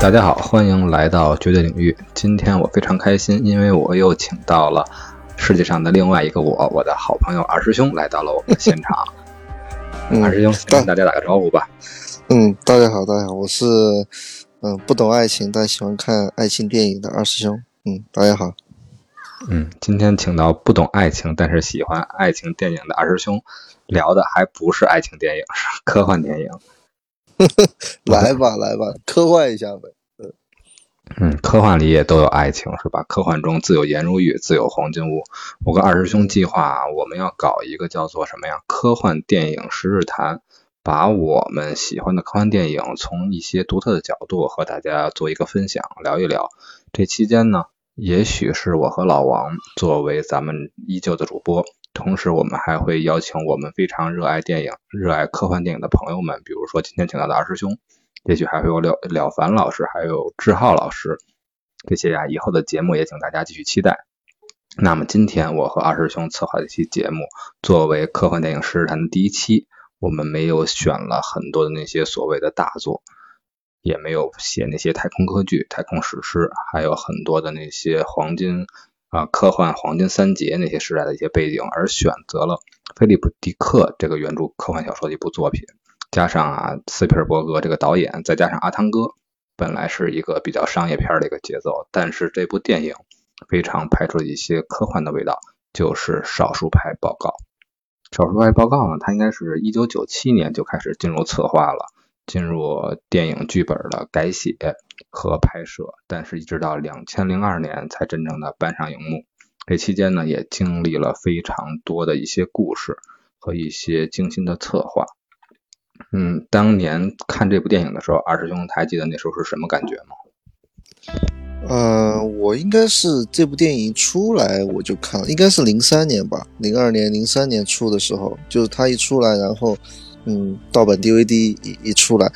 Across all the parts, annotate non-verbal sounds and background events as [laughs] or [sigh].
大家好，欢迎来到绝对领域。今天我非常开心，因为我又请到了世界上的另外一个我，我的好朋友二师兄来到了我们的现场。二师兄，跟大家打个招呼吧。嗯，大家好，大家好，我是嗯不懂爱情但喜欢看爱情电影的二师兄。嗯，大家好。嗯，今天请到不懂爱情但是喜欢爱情电影的二师兄，聊的还不是爱情电影，是科幻电影。[laughs] 来吧，来吧，科幻一下呗。嗯，科幻里也都有爱情，是吧？科幻中自有颜如玉，自有黄金屋。我跟二师兄计划，我们要搞一个叫做什么呀？科幻电影十日谈，把我们喜欢的科幻电影从一些独特的角度和大家做一个分享，聊一聊。这期间呢，也许是我和老王作为咱们依旧的主播，同时我们还会邀请我们非常热爱电影、热爱科幻电影的朋友们，比如说今天请到的二师兄。也许还会有了了凡老师，还有志浩老师，这些呀，以后的节目也请大家继续期待。那么今天我和二师兄策划的一期节目，作为科幻电影实谈的第一期，我们没有选了很多的那些所谓的大作，也没有写那些太空歌剧、太空史诗，还有很多的那些黄金啊科幻黄金三杰那些时代的一些背景，而选择了菲利普·迪克这个原著科幻小说的一部作品。加上啊，斯皮尔伯格这个导演，再加上阿汤哥，本来是一个比较商业片的一个节奏，但是这部电影非常拍出了一些科幻的味道，就是《少数派报告》。《少数派报告》呢，它应该是一九九七年就开始进入策划了，进入电影剧本的改写和拍摄，但是一直到两千零二年才真正的搬上荧幕。这期间呢，也经历了非常多的一些故事和一些精心的策划。嗯，当年看这部电影的时候，二师兄还记得那时候是什么感觉吗？呃，我应该是这部电影出来我就看了，应该是零三年吧，零二年、零三年出的时候，就是它一出来，然后嗯，盗版 DVD 一一出来，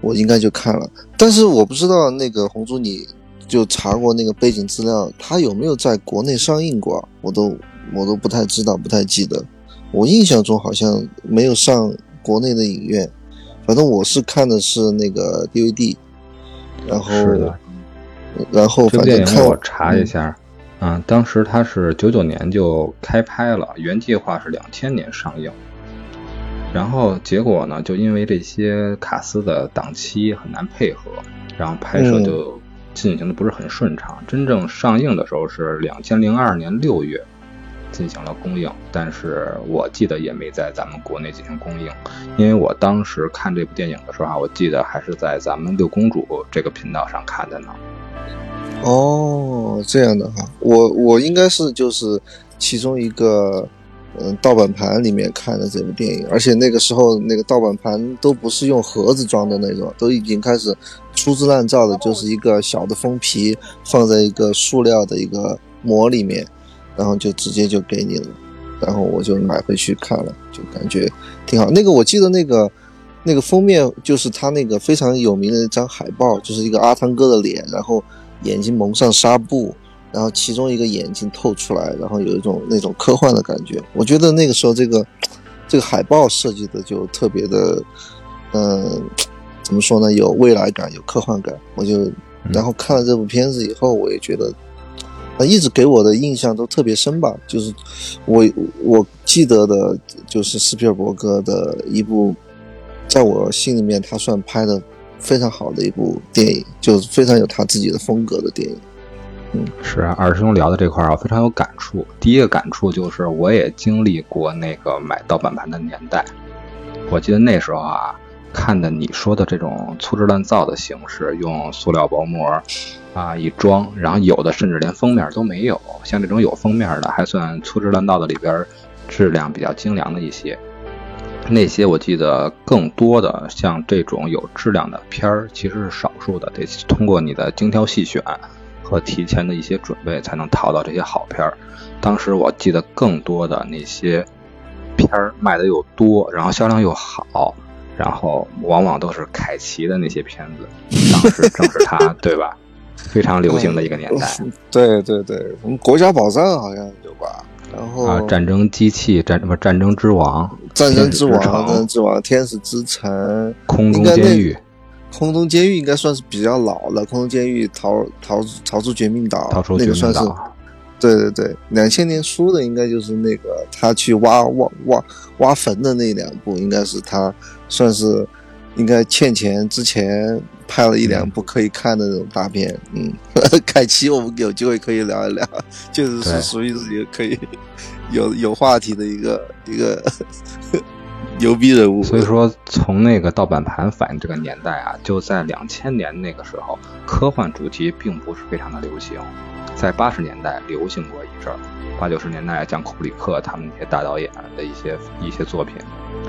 我应该就看了。但是我不知道那个红珠，你就查过那个背景资料，它有没有在国内上映过？我都我都不太知道，不太记得。我印象中好像没有上。国内的影院，反正我是看的是那个 DVD，然后，然后反正看我查一下，啊，当时它是九九年就开拍了，原计划是两千年上映，然后结果呢，就因为这些卡司的档期很难配合，然后拍摄就进行的不是很顺畅，真正上映的时候是两千零二年六月。进行了供应，但是我记得也没在咱们国内进行供应，因为我当时看这部电影的时候啊，我记得还是在咱们六公主这个频道上看的呢。哦，这样的哈，我我应该是就是其中一个嗯盗版盘里面看的这部电影，而且那个时候那个盗版盘都不是用盒子装的那种，都已经开始粗制滥造的，就是一个小的封皮放在一个塑料的一个膜里面。然后就直接就给你了，然后我就买回去看了，就感觉挺好。那个我记得那个那个封面就是他那个非常有名的一张海报，就是一个阿汤哥的脸，然后眼睛蒙上纱布，然后其中一个眼睛透出来，然后有一种那种科幻的感觉。我觉得那个时候这个这个海报设计的就特别的，嗯，怎么说呢？有未来感，有科幻感。我就然后看了这部片子以后，我也觉得。啊，一直给我的印象都特别深吧，就是我我记得的，就是斯皮尔伯格的一部，在我心里面他算拍的非常好的一部电影，就是非常有他自己的风格的电影。嗯，是啊，二师兄聊的这块儿啊，非常有感触。第一个感触就是，我也经历过那个买盗版盘的年代，我记得那时候啊。看的你说的这种粗制滥造的形式，用塑料薄膜啊一装，然后有的甚至连封面都没有。像这种有封面的，还算粗制滥造的里边质量比较精良的一些。那些我记得更多的像这种有质量的片儿，其实是少数的，得通过你的精挑细选和提前的一些准备，才能淘到这些好片儿。当时我记得更多的那些片儿卖的又多，然后销量又好。然后往往都是凯奇的那些片子，当时正是他，[laughs] 对吧？非常流行的一个年代。对对对，我们国家宝藏好像有吧？然后啊，战争机器，战什么？战争之王，战争之王，战争之王，天使之城，空中监狱。空中监狱应该算是比较老了，空中监狱逃逃逃出绝命岛，逃出那个算是，对对对，两千年出的应该就是那个他去挖挖挖挖坟的那两部，应该是他算是应该欠钱之前拍了一两部可以看的那种大片。嗯，凯奇，我们有机会可以聊一聊，[laughs] 确实是属于自己可以有有话题的一个一个。[laughs] 牛逼人物，所以 [laughs] 说从那个盗版盘反映这个年代啊，就在两千年那个时候，科幻主题并不是非常的流行，在八十年代流行过一阵儿，八九十年代像库布里克他们那些大导演的一些一些作品，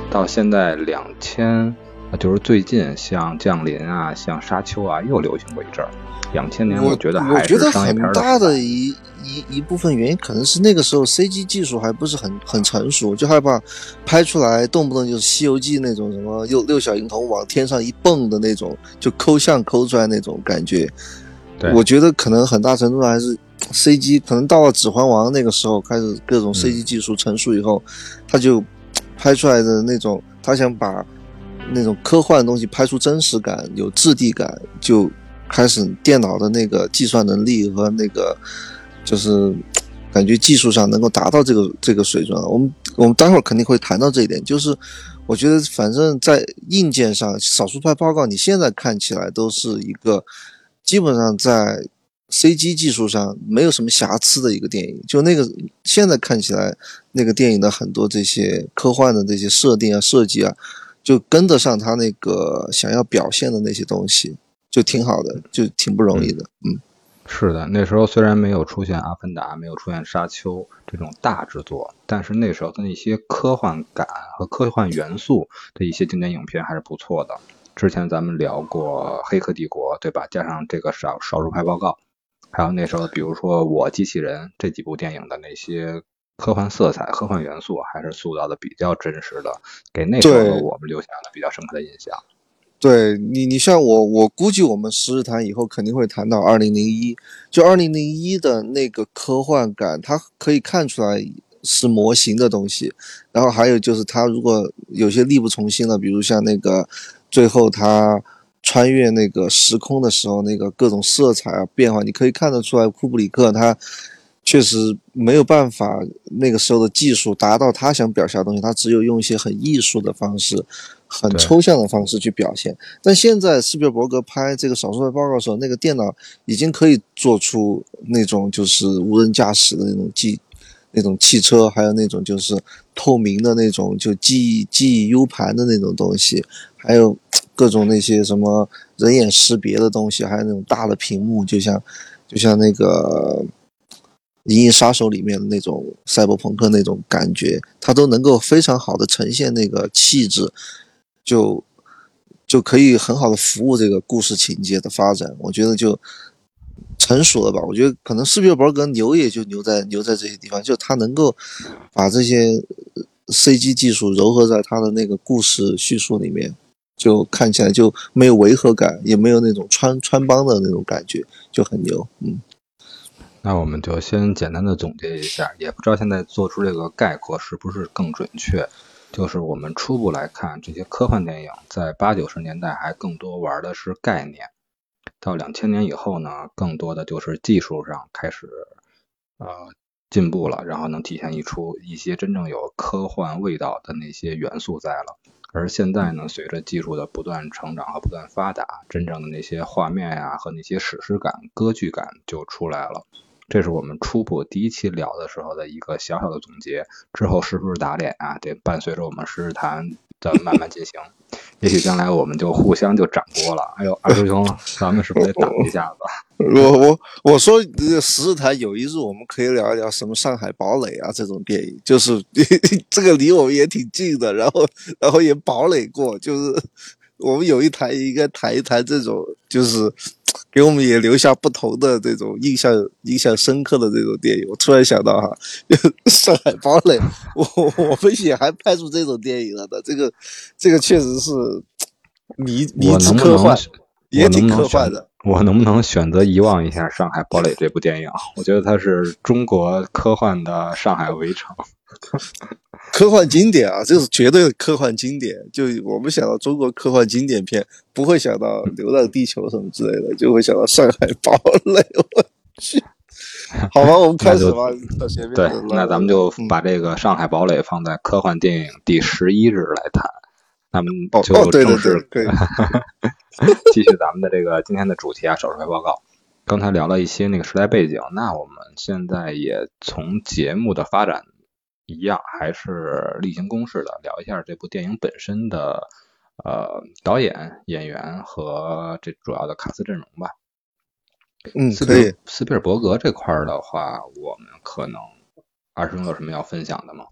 到现在两千，就是最近像降临啊，像沙丘啊，又流行过一阵儿。两千年，我觉得还是很大的一一一部分原因，可能是那个时候 CG 技术还不是很很成熟，就害怕拍出来动不动就是《西游记》那种什么六六小龄童往天上一蹦的那种，就抠像抠出来那种感觉。我觉得可能很大程度上还是 CG，可能到了《指环王》那个时候开始各种 CG 技术成熟以后，他就拍出来的那种，他想把那种科幻的东西拍出真实感、有质地感，就。开始电脑的那个计算能力和那个，就是感觉技术上能够达到这个这个水准。我们我们待会儿肯定会谈到这一点。就是我觉得反正在硬件上，少数派报告你现在看起来都是一个基本上在 CG 技术上没有什么瑕疵的一个电影。就那个现在看起来那个电影的很多这些科幻的这些设定啊设计啊，就跟得上他那个想要表现的那些东西。就挺好的，就挺不容易的，嗯，是的，那时候虽然没有出现《阿凡达》，没有出现《沙丘》这种大制作，但是那时候的那些科幻感和科幻元素的一些经典影片还是不错的。之前咱们聊过《黑客帝国》，对吧？加上这个少少数派报告，还有那时候比如说《我机器人》这几部电影的那些科幻色彩、科幻元素，还是塑造的比较真实的，给那时候我们留下了比较深刻的印象。对你，你像我，我估计我们十日谈以后肯定会谈到二零零一，就二零零一的那个科幻感，它可以看出来是模型的东西。然后还有就是，它如果有些力不从心了，比如像那个最后他穿越那个时空的时候，那个各种色彩啊变化，你可以看得出来，库布里克他确实没有办法那个时候的技术达到他想表现的东西，他只有用一些很艺术的方式。很抽象的方式去表现，但现在斯皮尔伯格拍这个少数的报告的时候，那个电脑已经可以做出那种就是无人驾驶的那种机，那种汽车，还有那种就是透明的那种就记忆记忆 U 盘的那种东西，还有各种那些什么人眼识别的东西，还有那种大的屏幕，就像就像那个。《银翼杀手》里面的那种赛博朋克那种感觉，它都能够非常好的呈现那个气质。就就可以很好的服务这个故事情节的发展，我觉得就成熟了吧。我觉得可能斯皮尔伯格牛也就牛在牛在这些地方，就他能够把这些 CG 技术糅合在他的那个故事叙述里面，就看起来就没有违和感，也没有那种穿穿帮的那种感觉，就很牛。嗯，那我们就先简单的总结一下，也不知道现在做出这个概括是不是更准确。就是我们初步来看，这些科幻电影在八九十年代还更多玩的是概念，到两千年以后呢，更多的就是技术上开始呃进步了，然后能体现一出一些真正有科幻味道的那些元素在了。而现在呢，随着技术的不断成长和不断发达，真正的那些画面呀和那些史诗感、歌剧感就出来了。这是我们初步第一期聊的时候的一个小小的总结，之后是不是打脸啊？得伴随着我们实时谈的慢慢进行。也许将来我们就互相就掌锅了。哎呦，二师兄，咱们是不是得打一下子？[laughs] 我我我说，十日台有一日我们可以聊一聊什么《上海堡垒》啊这种电影，就是 [laughs] 这个离我们也挺近的，然后然后也堡垒过，就是我们有一台应该谈一谈这种，就是。给我们也留下不同的这种印象、印象深刻的这种电影。我突然想到哈，[laughs]《上海堡垒》，我我们也还拍出这种电影了的。这个这个确实是迷迷之科幻，也挺科幻的。我能不能选择遗忘一下《上海堡垒》这部电影？我觉得它是中国科幻的《上海围城》。科幻经典啊，这是绝对的科幻经典。就我们想到中国科幻经典片，不会想到《流浪地球》什么之类的，就会想到《上海堡垒》。我去，好吧，我们开始吧。对，那咱们就把这个《上海堡垒》放在科幻电影第十一日来谈。那么就正式 [laughs] 继续咱们的这个今天的主题啊，手术报告。刚才聊了一些那个时代背景，那我们现在也从节目的发展一样，还是例行公事的聊一下这部电影本身的呃导演、演员和这主要的卡斯阵容吧。嗯，可以。斯皮尔伯格这块的话，我们可能二师兄有什么要分享的吗？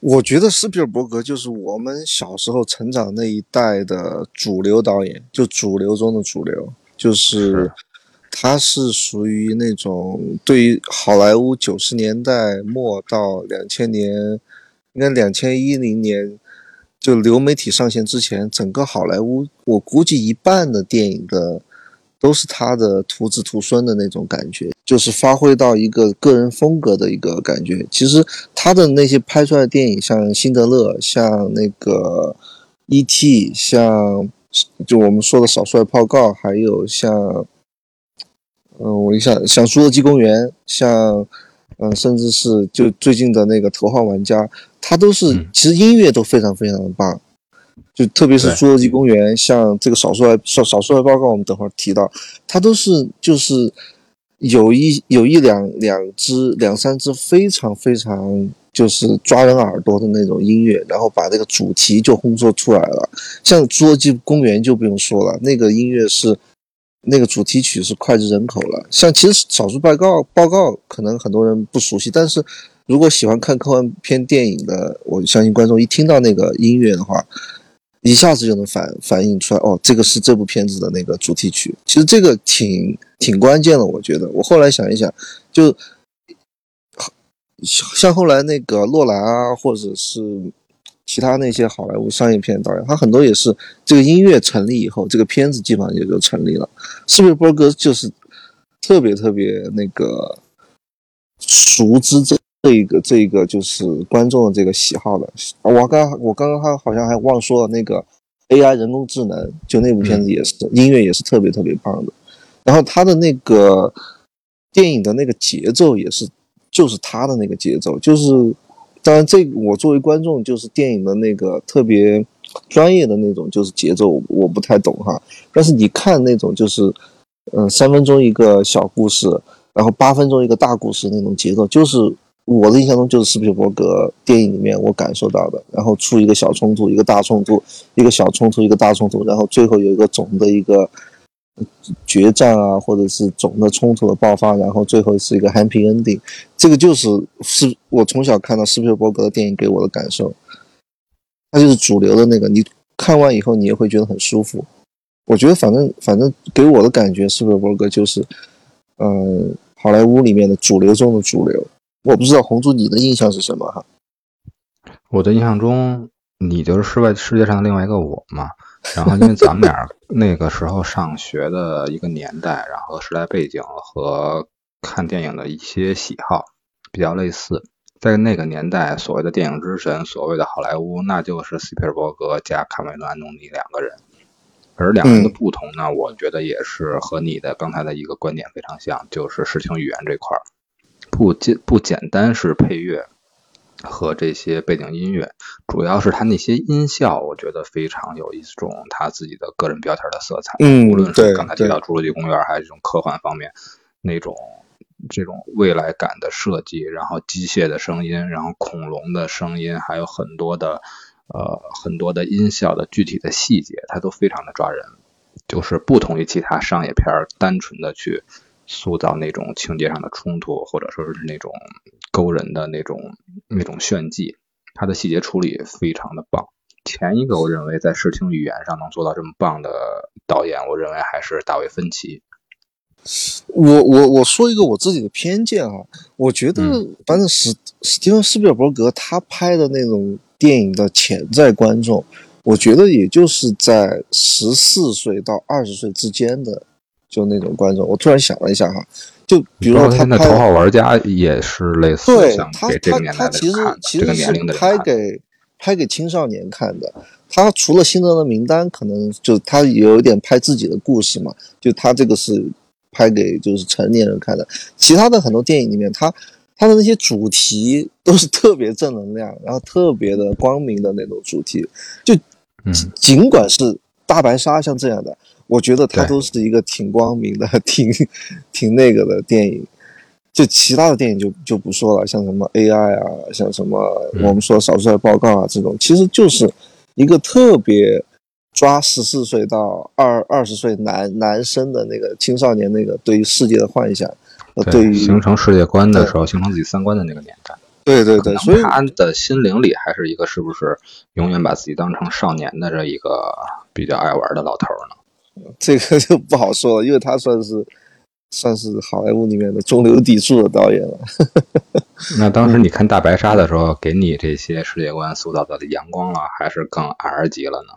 我觉得斯皮尔伯格就是我们小时候成长那一代的主流导演，就主流中的主流，就是。他是属于那种对于好莱坞九十年代末到两千年，应该两千一零年就流媒体上线之前，整个好莱坞我估计一半的电影的都是他的徒子徒孙的那种感觉，就是发挥到一个个人风格的一个感觉。其实他的那些拍出来的电影，像《辛德勒》，像那个《E.T.》，像就我们说的《少帅报告》，还有像。嗯，我一想，像《侏罗纪公园》，像，嗯，甚至是就最近的那个《头号玩家》，它都是其实音乐都非常非常的棒，就特别是《侏罗纪公园》，像这个《少数派少少数派报告》，我们等会儿提到，它都是就是有一有一两两只两三只非常非常就是抓人耳朵的那种音乐，然后把这个主题就烘托出来了。像《侏罗纪公园》就不用说了，那个音乐是。那个主题曲是脍炙人口了，像其实少数报告报告可能很多人不熟悉，但是如果喜欢看科幻片电影的，我相信观众一听到那个音乐的话，一下子就能反反映出来，哦，这个是这部片子的那个主题曲。其实这个挺挺关键的，我觉得。我后来想一想，就像后来那个洛兰啊，或者是。其他那些好莱坞商业片导演，他很多也是这个音乐成立以后，这个片子基本上也就成立了。斯皮尔伯格就是特别特别那个熟知这这一个这一个就是观众的这个喜好的。我刚我刚刚还好像还忘说了那个 AI 人工智能，就那部片子也是音乐也是特别特别棒的。然后他的那个电影的那个节奏也是，就是他的那个节奏就是。当然，这我作为观众，就是电影的那个特别专业的那种，就是节奏我不太懂哈。但是你看那种，就是嗯，三分钟一个小故事，然后八分钟一个大故事那种节奏，就是我的印象中就是斯皮伯格电影里面我感受到的。然后出一个小冲突，一个大冲突，一个小冲突，一个大冲突，然后最后有一个总的一个。决战啊，或者是总的冲突的爆发，然后最后是一个 happy ending，这个就是是我从小看到斯皮尔伯格的电影给我的感受，它就是主流的那个，你看完以后你也会觉得很舒服。我觉得反正反正给我的感觉，斯皮尔伯格就是，嗯，好莱坞里面的主流中的主流。我不知道红猪你的印象是什么哈？我的印象中，你就是世外世界上的另外一个我嘛。然后，因为咱们俩那个时候上学的一个年代，然后时代背景和看电影的一些喜好比较类似，在那个年代，所谓的电影之神，所谓的好莱坞，那就是斯皮尔伯格加卡梅伦·安东尼两个人。而两个人的不同呢，我觉得也是和你的刚才的一个观点非常像，就是视听语言这块儿，不简不简单是配乐。和这些背景音乐，主要是他那些音效，我觉得非常有一种他自己的个人标签的色彩。嗯，无论是刚才提到《侏罗纪公园》，还是这种科幻方面那种这种未来感的设计，然后机械的声音，然后恐龙的声音，还有很多的呃很多的音效的具体的细节，它都非常的抓人。就是不同于其他商业片单纯的去塑造那种情节上的冲突，或者说是那种。勾人的那种那种炫技，他的细节处理非常的棒。前一个我认为在视听语言上能做到这么棒的导演，我认为还是大卫芬奇。我我我说一个我自己的偏见啊，我觉得反正史史蒂芬斯皮尔伯格他拍的那种电影的潜在观众，我觉得也就是在十四岁到二十岁之间的就那种观众。我突然想了一下哈。就比如说他拍《头号玩家》也是类似，对他给这个年代的看，这个年龄拍给拍给青少年看的。他除了《辛德勒名单》，可能就他有一点拍自己的故事嘛，就他这个是拍给就是成年人看的。其他的很多电影里面，他他的那些主题都是特别正能量，然后特别的光明的那种主题。就尽管是大白鲨像这样的，我觉得它都是一个挺光明的、[laughs] 挺挺那个的电影。就其他的电影就就不说了，像什么 AI 啊，像什么我们说少数派报告啊这种，其实就是。一个特别抓十四岁到二二十岁男男生的那个青少年那个对于世界的幻想，对于形成世界观的时候，形成自己三观的那个年代。对对对，所以他的心灵里还是一个是不是永远把自己当成少年的这一个比较爱玩的老头呢？这个 [laughs] 就不好说了，因为他算是算是好莱坞里面的中流砥柱的导演了。[laughs] 那当时你看大白鲨的时候，给你这些世界观塑造的阳光了，还是更 R 级了呢？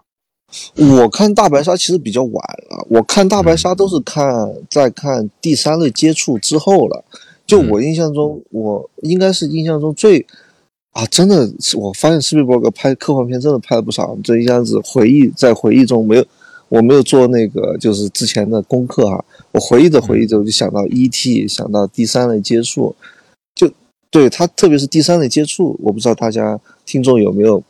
我看大白鲨其实比较晚了，我看大白鲨都是看在看第三类接触之后了。就我印象中，我应该是印象中最啊，真的是我发现斯皮尔伯格拍科幻片真的拍了不少。这一下子回忆在回忆中没有，我没有做那个就是之前的功课哈。我回忆着回忆着，我就想到 E.T.，想到第三类接触。就对他，特别是第三类接触，我不知道大家听众有没有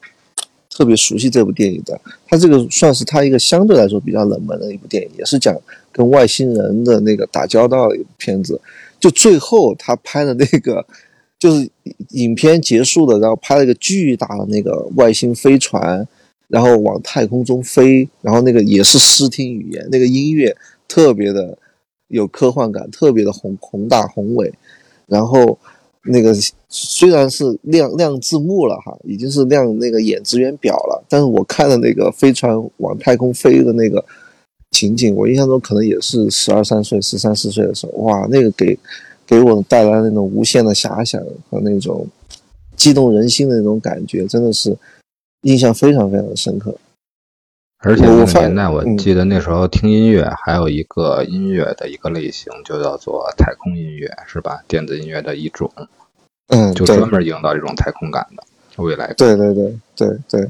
特别熟悉这部电影的。他这个算是他一个相对来说比较冷门的一部电影，也是讲跟外星人的那个打交道的一部片子。就最后他拍的那个，就是影片结束的，然后拍了一个巨大的那个外星飞船，然后往太空中飞，然后那个也是视听语言，那个音乐特别的有科幻感，特别的宏宏大宏伟，然后。那个虽然是亮亮字幕了哈，已经是亮那个演职员表了，但是我看的那个飞船往太空飞的那个情景，我印象中可能也是十二三岁、十三四岁的时候，哇，那个给给我带来那种无限的遐想和那种激动人心的那种感觉，真的是印象非常非常的深刻。而且那个年代，我记得那时候听音乐还有一个音乐的一个类型，就叫做太空音乐，是吧？电子音乐的一种，嗯，就专门营造这种太空感的未来。对对对对对，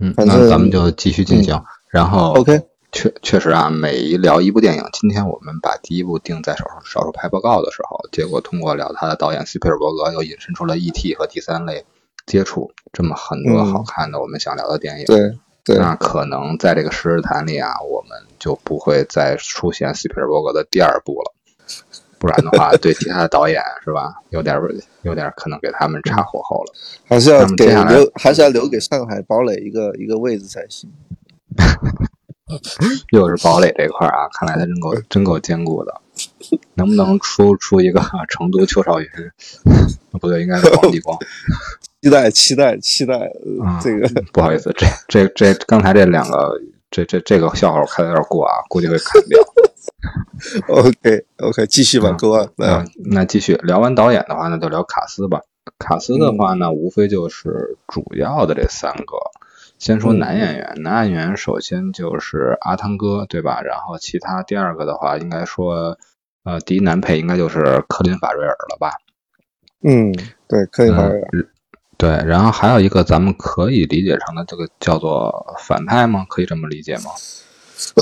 嗯，那咱们就继续进行。然后，OK，确确实啊，每一聊一部电影，今天我们把第一部定在少数少数派报告的时候，结果通过聊他的导演斯皮尔伯格，又引申出了 E.T. 和第三类接触这么很多好看的我们想聊的电影。对。那可能在这个十日谈里啊，我们就不会再出现斯皮尔伯格的第二部了。不然的话，对其他的导演是吧，[laughs] 有点有点可能给他们插火候了。还是要给留，还是要留给上海堡垒一个一个位置才行。[laughs] 又是堡垒这块啊，看来他真够真够坚固的。能不能出出一个成都邱少云？[laughs] 不对，应该是黄继光。期待期待期待，这个 [laughs] 不好意思，这这这刚才这两个这这这个笑话我开的有点过啊，估计会砍掉。[laughs] OK OK，继续吧，各位。那那继续聊完导演的话，那就聊卡斯吧。卡斯的话呢，无非就是主要的这三个。先说男演员，男演员首先就是阿汤哥，对吧？然后其他第二个的话，应该说呃，第一男配应该就是科林法瑞尔了吧？嗯，对，科林法瑞尔。对，然后还有一个咱们可以理解成的这个叫做反派吗？可以这么理解吗？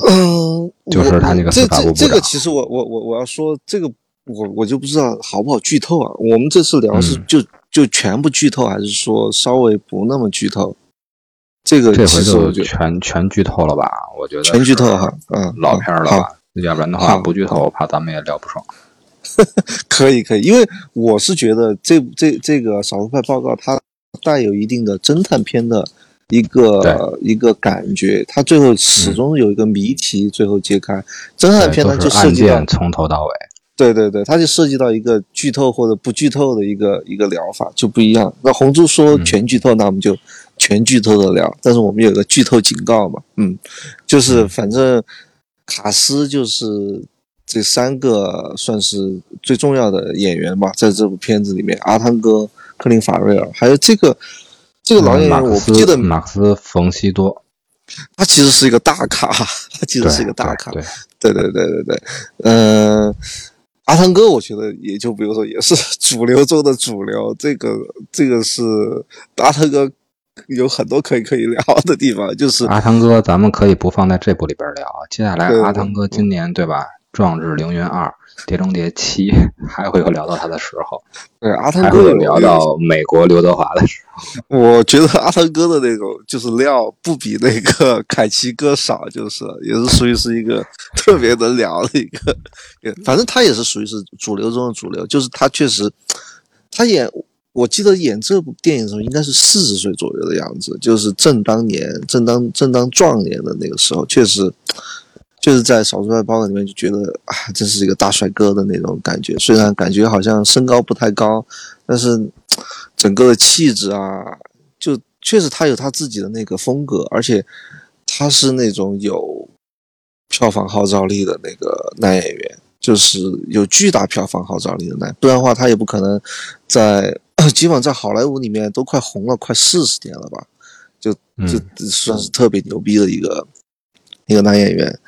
嗯，[clears throat] 就是他那个司法部部这个其实我我我我要说这个我我就不知道好不好剧透啊。我们这次聊是就就全部剧透，还是说稍微不那么剧透？这个这回就全全剧透了吧？我觉得全剧透哈，嗯，老片了吧？要不然的话不剧透，我怕咱们也聊不爽。[laughs] 可以可以，因为我是觉得这这这个少数派报告它。带有一定的侦探片的一个一个感觉，它最后始终有一个谜题，最后揭开。侦探片呢就涉及到从头到尾，对对对，它就涉及到一个剧透或者不剧透的一个一个疗法就不一样。那红猪说全剧透，那我们就全剧透的聊，但是我们有个剧透警告嘛，嗯，就是反正卡斯就是这三个算是最重要的演员吧，在这部片子里面，阿汤哥。克林法瑞尔，还有这个这个老演员，我不记得马克思冯西多，他其实是一个大咖，[laughs] 他其实是一个大咖，对对。对对对对，嗯，阿汤哥，我觉得也就比如说也是主流中的主流，这个这个是阿汤哥有很多可以可以聊的地方，就是阿汤哥，咱们可以不放在这部里边聊。接下来阿汤哥今年对吧，《壮志凌云二》《碟中谍七》[laughs] 还会有聊到他的时候，对阿汤哥有聊到美国刘德华的时候。[laughs] 我觉得阿汤哥的那种就是料不比那个凯奇哥少，就是也是属于是一个特别能聊的一个，也反正他也是属于是主流中的主流，就是他确实，他演我记得演这部电影的时候应该是四十岁左右的样子，就是正当年、正当正当壮年的那个时候，确实。就是在《少数派报告》里面就觉得啊，真是一个大帅哥的那种感觉。虽然感觉好像身高不太高，但是整个的气质啊，就确实他有他自己的那个风格，而且他是那种有票房号召力的那个男演员，就是有巨大票房号召力的男，不然的话他也不可能在基本上在好莱坞里面都快红了快四十年了吧，就就嗯算是特别牛逼的一个一个男演员。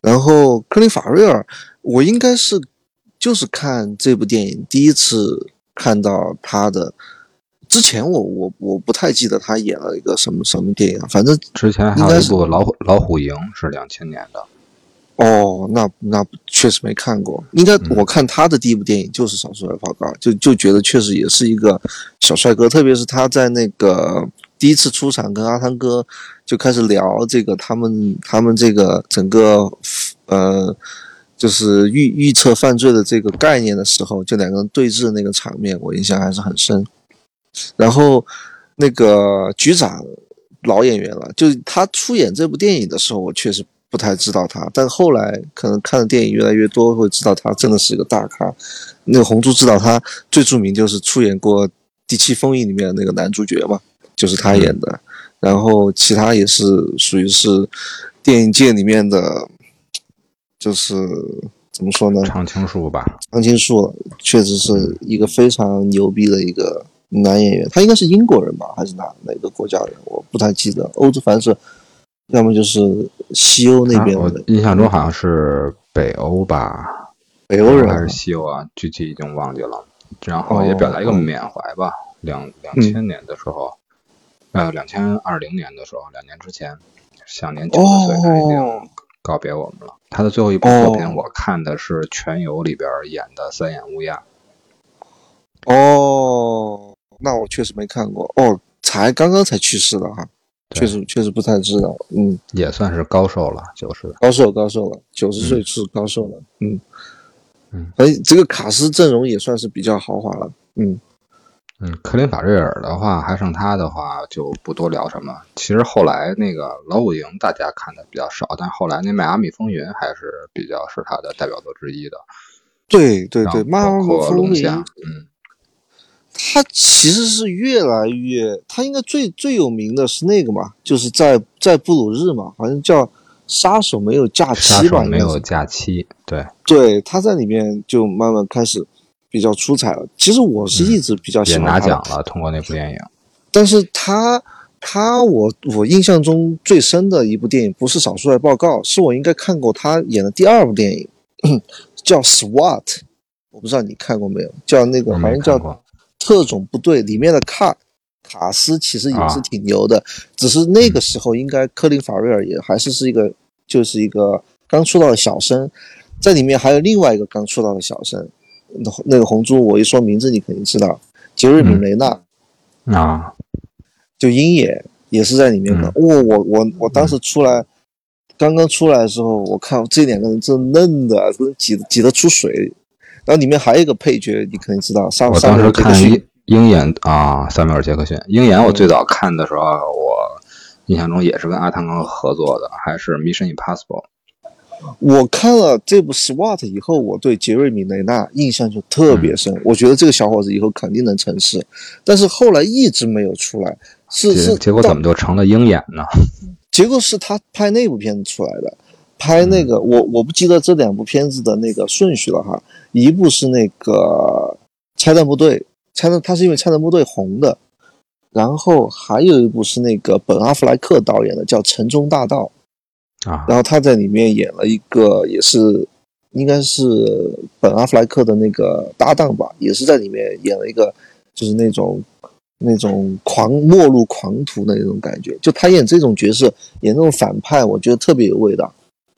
然后克林法瑞尔，我应该是就是看这部电影第一次看到他的。之前我我我不太记得他演了一个什么什么电影，反正之前还有一部《老虎老虎营》是两千年的。哦，那那确实没看过。应该我看他的第一部电影就是《少数派报告》，就就觉得确实也是一个小帅哥，特别是他在那个第一次出场跟阿汤哥就开始聊这个他们他们这个整个呃就是预预测犯罪的这个概念的时候，就两个人对峙那个场面，我印象还是很深。然后那个局长老演员了，就他出演这部电影的时候，我确实不太知道他，但后来可能看的电影越来越多，会知道他真的是一个大咖。那个红猪知道他最著名就是出演过《第七封印》里面的那个男主角嘛，就是他演的。然后其他也是属于是电影界里面的，就是怎么说呢？常青树吧，常青树确实是一个非常牛逼的一个男演员，他应该是英国人吧，还是哪哪个国家人？我不太记得。欧洲反正是，要么就是西欧那边啊我的印象中好像是北欧吧，北欧人还是西欧啊？具体已经忘记了。然后也表达一个缅怀吧。两两千年的时候，呃，两千二零年的时候，两年之前，享年九十岁，他已经哦告别我们了。他的最后一部作品，哦我看的是《全游》里边演的三眼乌鸦。哦，那我确实没看过哦，才刚刚才去世的哈，确实确实不太知道。嗯，也算是高寿了，就是高寿高寿了，九十岁是高寿了。嗯嗯，哎，这个卡斯阵容也算是比较豪华了。嗯。嗯，科林法瑞尔的话，还剩他的话就不多聊什么。其实后来那个《老虎营》大家看的比较少，但后来那《迈阿密风云》还是比较是他的代表作之一的。对对对，然后妈妈包括风云龙虾，嗯，他其实是越来越，他应该最最有名的是那个嘛，就是在在布鲁日嘛，好像叫杀手没有假期吧，杀手没有假期，对，对，他在里面就慢慢开始比较出彩了。其实我是一直比较喜欢他也，拿奖了，通过那部电影。但是他他我我印象中最深的一部电影不是《少数派报告》，是我应该看过他演的第二部电影，叫《SWAT》，我不知道你看过没有？叫那个好像叫。特种部队里面的卡卡斯其实也是啊挺牛的，只是那个时候应该科林法瑞尔也还是是一个就是一个刚出道的小生，在里面还有另外一个刚出道的小生，那那个红猪我一说名字你肯定知道，杰瑞米嗯雷纳。啊，就鹰眼也是在里面的。嗯哇、我我我当时出来，刚刚出来的时候，我看这两个人真嫩的，真挤挤得出水。然后里面还有一个配角，你肯定知道，萨我当时看鹰鹰眼啊，塞缪尔杰克逊。鹰眼我最早看的时候，我印象中也是跟阿汤哥合作的，还是《Mission Impossible》。我看了这部 SWAT 以后，我对杰瑞米雷纳印象就特别深。我觉得这个小伙子以后肯定能成事，但是后来一直没有出来，是结是结果怎么就成了鹰眼呢？[laughs] 结果是他拍那部片子出来的，拍那个、我我不记得这两部片子的那个顺序了哈，一部是那个拆弹部队，拆弹他是因为拆弹部队红的，然后还有一部是那个本阿弗莱克导演的叫《城中大道》，啊，然后他在里面演了一个也是应该是本阿弗莱克的那个搭档吧，也是在里面演了一个，就是那种那种狂末路狂徒的那种感觉。就他演这种角色，演那种反派，我觉得特别有味道。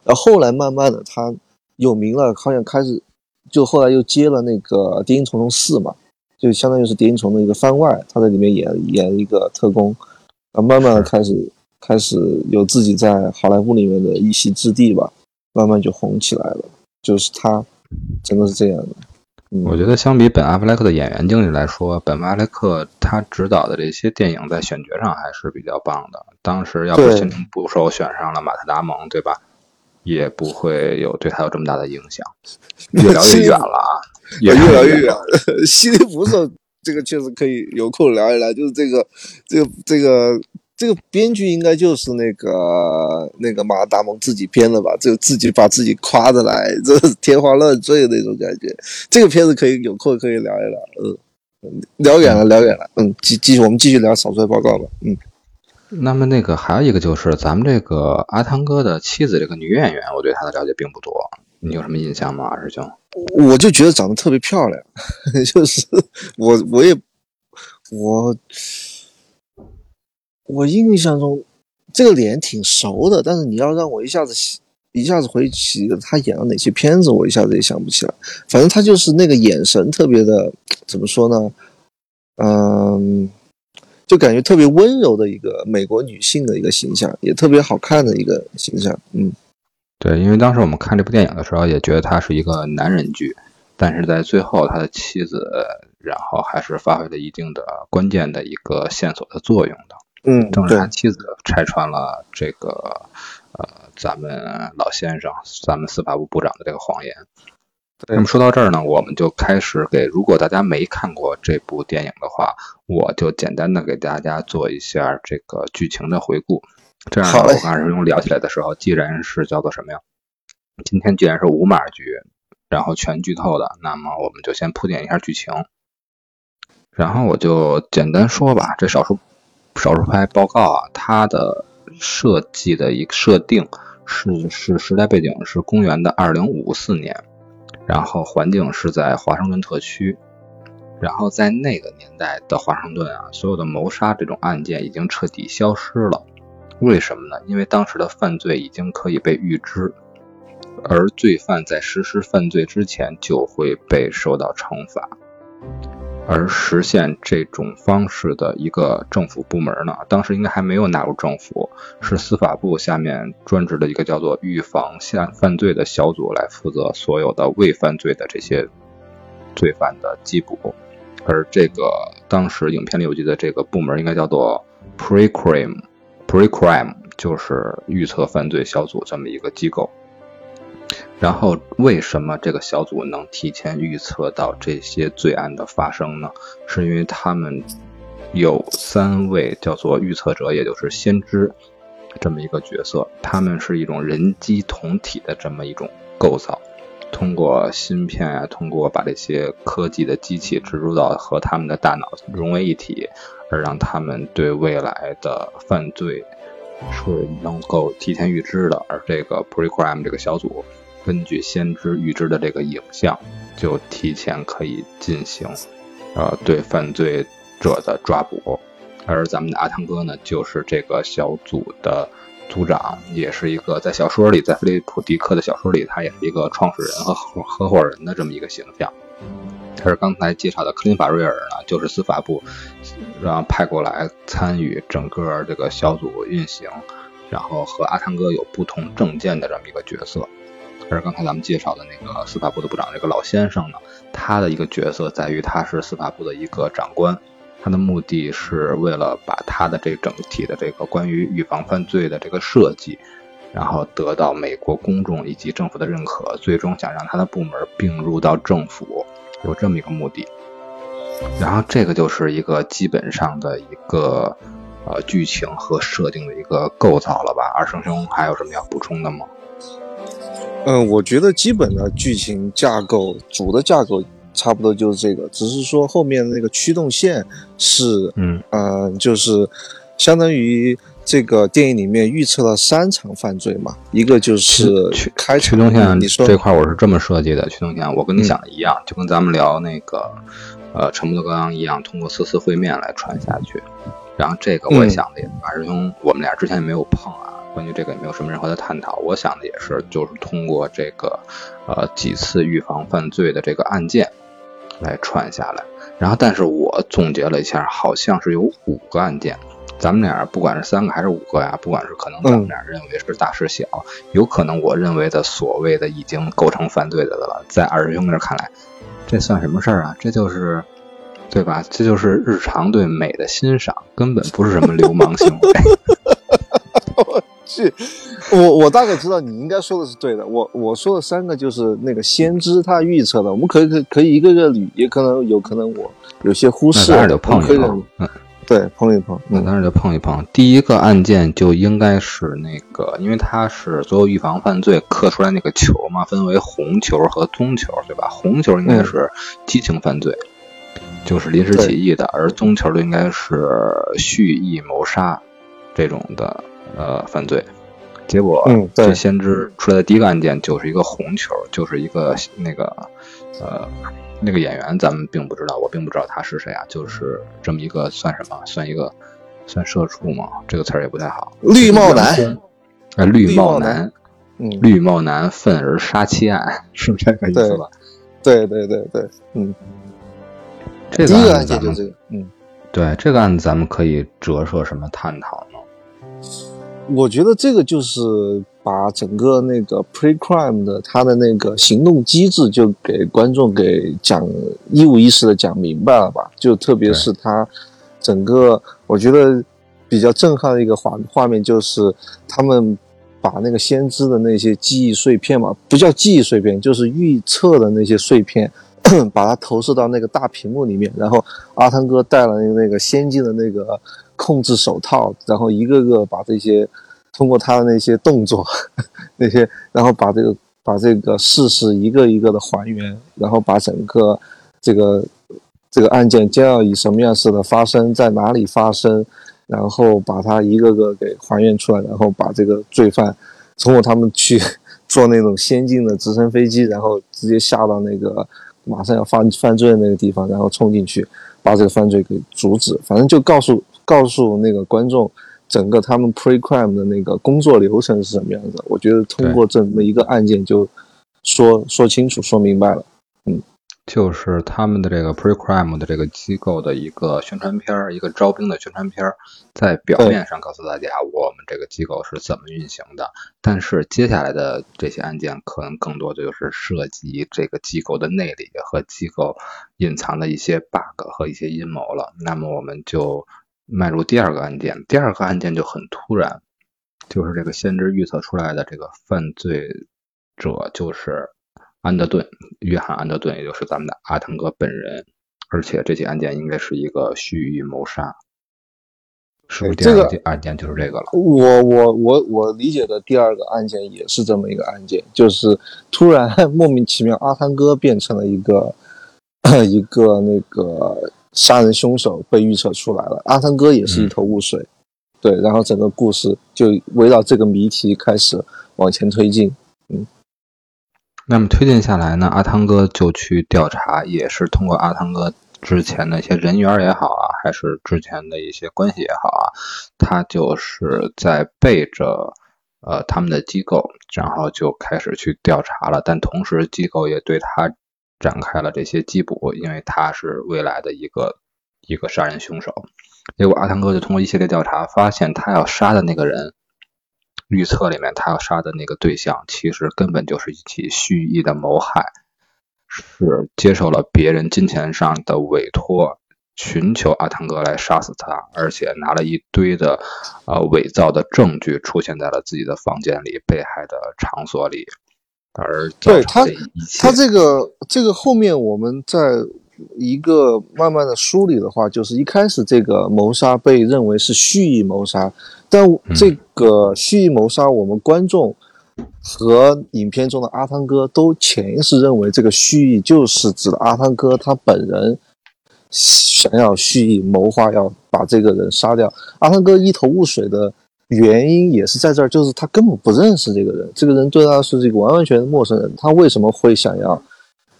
然后后来慢慢的他有名了，好像开始就后来又接了那个《谍影重重四》嘛，就相当于是《谍影重重》的一个番外，他在里面演演一个特工，然后慢慢的开始开始有自己在好莱坞里面的一席之地吧，慢慢就红起来了。就是他，真的是这样的。我觉得相比本阿弗莱克的演员经历来说，本阿弗莱克他执导的这些电影在选角上还是比较棒的。当时要不是心捕手选上了马特·达蒙，对吧？也不会有对他有这么大的影响。越聊越远了啊，越 [laughs] 聊越远。心理捕手这个确实可以有空聊一聊，就是这个，这个，这个。这个编剧应该就是那个那个马达蒙自己编的吧？就自己把自己夸的来，这天花乱坠那种感觉。这个片子可以有空可以聊一聊，嗯，聊远了聊远了，嗯，继继续我们继续聊少帅报告吧，嗯。那么那个还有一个就是咱们这个阿汤哥的妻子这个女演员，我对她的了解并不多，你有什么印象吗，二师兄？我就觉得长得特别漂亮，[laughs] 就是我我也我。我印象中，这个脸挺熟的，但是你要让我一下子一下子回忆起他演了哪些片子，我一下子也想不起来。反正他就是那个眼神特别的，怎么说呢？嗯，就感觉特别温柔的一个美国女性的一个形象，也特别好看的一个形象。嗯，对，因为当时我们看这部电影的时候，也觉得他是一个男人剧，但是在最后他的妻子，然后还是发挥了一定的关键的一个线索的作用的。嗯，正是他妻子拆穿了这个，呃，咱们老先生，咱们司法部部长的这个谎言。那么说到这儿呢，我们就开始给，如果大家没看过这部电影的话，我就简单的给大家做一下这个剧情的回顾。这样，我跟二师兄聊起来的时候，既然是叫做什么呀？今天既然是无码剧，然后全剧透的，那么我们就先铺垫一下剧情。然后我就简单说吧，这少数。少数派报告啊，它的设计的一个设定是是时代背景是公元的二零五四年，然后环境是在华盛顿特区，然后在那个年代的华盛顿啊，所有的谋杀这种案件已经彻底消失了。为什么呢？因为当时的犯罪已经可以被预知，而罪犯在实施犯罪之前就会被受到惩罚。而实现这种方式的一个政府部门呢，当时应该还没有纳入政府，是司法部下面专职的一个叫做预防下犯罪的小组来负责所有的未犯罪的这些罪犯的缉捕。而这个当时影片里我记得这个部门应该叫做 pre-crime，pre-crime 就是预测犯罪小组这么一个机构。然后，为什么这个小组能提前预测到这些罪案的发生呢？是因为他们有三位叫做预测者，也就是先知这么一个角色。他们是一种人机同体的这么一种构造，通过芯片啊，通过把这些科技的机器植入到和他们的大脑融为一体，而让他们对未来的犯罪是能够提前预知的。而这个 Precrime 这个小组。根据先知预知的这个影像，就提前可以进行，呃，对犯罪者的抓捕。而咱们的阿汤哥呢，就是这个小组的组长，也是一个在小说里，在菲利普·迪克的小说里，他也是一个创始人和合合伙人的这么一个形象。他是刚才介绍的克林法瑞尔呢，就是司法部让派过来参与整个这个小组运行，然后和阿汤哥有不同证件的这么一个角色。而刚才咱们介绍的那个司法部的部长这个老先生呢，他的一个角色在于他是司法部的一个长官，他的目的是为了把他的这整体的这个关于预防犯罪的这个设计，然后得到美国公众以及政府的认可，最终想让他的部门并入到政府，有这么一个目的。然后这个就是一个基本上的一个呃剧情和设定的一个构造了吧？二生兄还有什么要补充的吗？嗯，我觉得基本的剧情架构，主的架构差不多就是这个，只是说后面那个驱动线是，嗯，呃，就是相当于这个电影里面预测了三场犯罪嘛，一个就是开驱动线你说这块我是这么设计的，驱动线我跟你想的一样，就跟咱们聊那个呃沉默的羔羊一样，通过四次会面来传下去。然后这个我也想的也，二师兄我们俩之前也没有碰啊，关于这个也没有什么任何的探讨。我想的也是，就是通过这个呃几次预防犯罪的这个案件来串下来。然后，但是我总结了一下，好像是有五个案件。咱们俩不管是三个还是五个呀，不管是可能咱们俩认为是大是小，有可能我认为的所谓的已经构成犯罪的了，在二师兄那看来，这算什么事儿啊？这就是，对吧？这就是日常对美的欣赏，根本不是什么流氓行为。[laughs] 我去，我我大概知道你应该说的是对的。我我说的三个就是那个先知他预测的，我们可以可可以一个个捋，也可能有可能我有些忽视。那就碰一碰。嗯。对，碰一碰，那当然就碰一碰。第一个案件就应该是那个，因为它是所有预防犯罪刻出来那个球嘛，分为红球和棕球，对吧？红球应该是激情犯罪，就是临时起意的，而棕球的应该是蓄意谋杀这种的呃犯罪。结果这先知出来的第一个案件就是一个红球，就是一个那个呃。那个演员咱们并不知道，我并不知道他是谁啊，就是这么一个算什么？算一个算社畜吗？这个词儿也不太好。绿帽男，啊，绿帽男，嗯，绿帽男愤而杀妻案，是这个意思吧？对对对对，嗯。这个案件就这个，嗯，对这个案子咱们可以折射什么探讨呢？我觉得这个就是把整个那个 pre-crime 的他的那个行动机制就给观众给讲一五一十的讲明白了吧？就特别是他整个，我觉得比较震撼的一个画画面就是他们把那个先知的那些记忆碎片嘛，不叫记忆碎片，就是预测的那些碎片，[coughs] 把它投射到那个大屏幕里面，然后阿汤哥戴了那那个先进的那个。控制手套，然后一个个把这些通过他的那些动作，[laughs] 那些，然后把这个把这个事实一个一个的还原，然后把整个这个这个案件将要以什么样式的发生，在哪里发生，然后把它一个个给还原出来，然后把这个罪犯通过他们去 [laughs] 坐那种先进的直升飞机，然后直接下到那个马上要犯犯罪的那个地方，然后冲进去把这个犯罪给阻止，反正就告诉。告诉那个观众，整个他们 pre-crime 的那个工作流程是什么样子？我觉得通过这么一个案件就说说清楚、说明白了。嗯，就是他们的这个 pre-crime 的这个机构的一个宣传片儿，一个招兵的宣传片儿，在表面上告诉大家我们这个机构是怎么运行的，但是接下来的这些案件可能更多的就是涉及这个机构的内里和机构隐藏的一些 bug 和一些阴谋了。那么我们就。迈入第二个案件，第二个案件就很突然，就是这个先知预测出来的这个犯罪者就是安德顿，约翰安德顿，也就是咱们的阿汤哥本人，而且这起案件应该是一个蓄意谋杀，是不是？第二个案件就是这个了。我我我我理解的第二个案件也是这么一个案件，就是突然 [laughs] 莫名其妙，阿汤哥变成了一个 [coughs] 一个那个。杀人凶手被预测出来了，阿汤哥也是一头雾水，对，然后整个故事就围绕这个谜题开始往前推进，嗯，那么推进下来呢，阿汤哥就去调查，也是通过阿汤哥之前的一些人缘也好啊，还是之前的一些关系也好啊，他就是在背着呃他们的机构，然后就开始去调查了，但同时机构也对他。展开了这些缉捕，因为他是未来的一个一个杀人凶手。结果阿汤哥就通过一系列调查，发现他要杀的那个人，预测里面他要杀的那个对象，其实根本就是一起蓄意的谋害，是接受了别人金钱上的委托，寻求阿汤哥来杀死他，而且拿了一堆的呃伪造的证据，出现在了自己的房间里，被害的场所里。而对他，他这个这个后面，我们在一个慢慢的梳理的话，就是一开始这个谋杀被认为是蓄意谋杀，但这个蓄意谋杀，我们观众和影片中的阿汤哥都潜意识认为这个蓄意就是指的阿汤哥他本人想要蓄意谋划要把这个人杀掉。阿汤哥一头雾水的原因也是在这儿，就是他根本不认识这个人，这个人对他是这个完完全全陌生人，他为什么会想要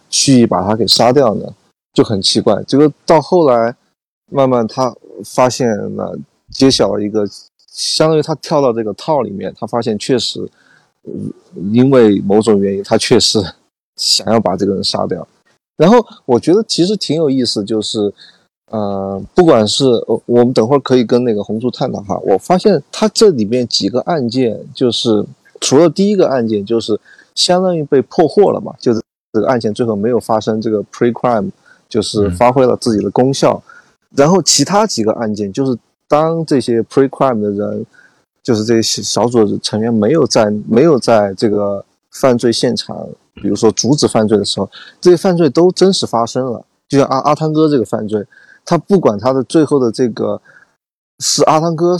去把他给杀掉呢？就很奇怪。这个到后来，慢慢他发现了，揭晓了一个，相当于他跳到这个套里面，他发现确实，因为某种原因，他确实 [laughs] 想要把这个人杀掉。然后我觉得其实挺有意思，就是。呃，不管是我们等会儿可以跟那个红叔探讨哈。我发现他这里面几个案件，就是除了第一个案件，就是相当于被破获了嘛，就是这个案件最后没有发生，这个 pre-crime 就是发挥了自己的功效。然后其他几个案件，就是当这些 pre-crime 的人，就是这些小组成员没有在没有在这个犯罪现场，比如说阻止犯罪的时候，这些犯罪都真实发生了。就像阿阿汤哥这个犯罪。他不管他的最后的这个是阿汤哥，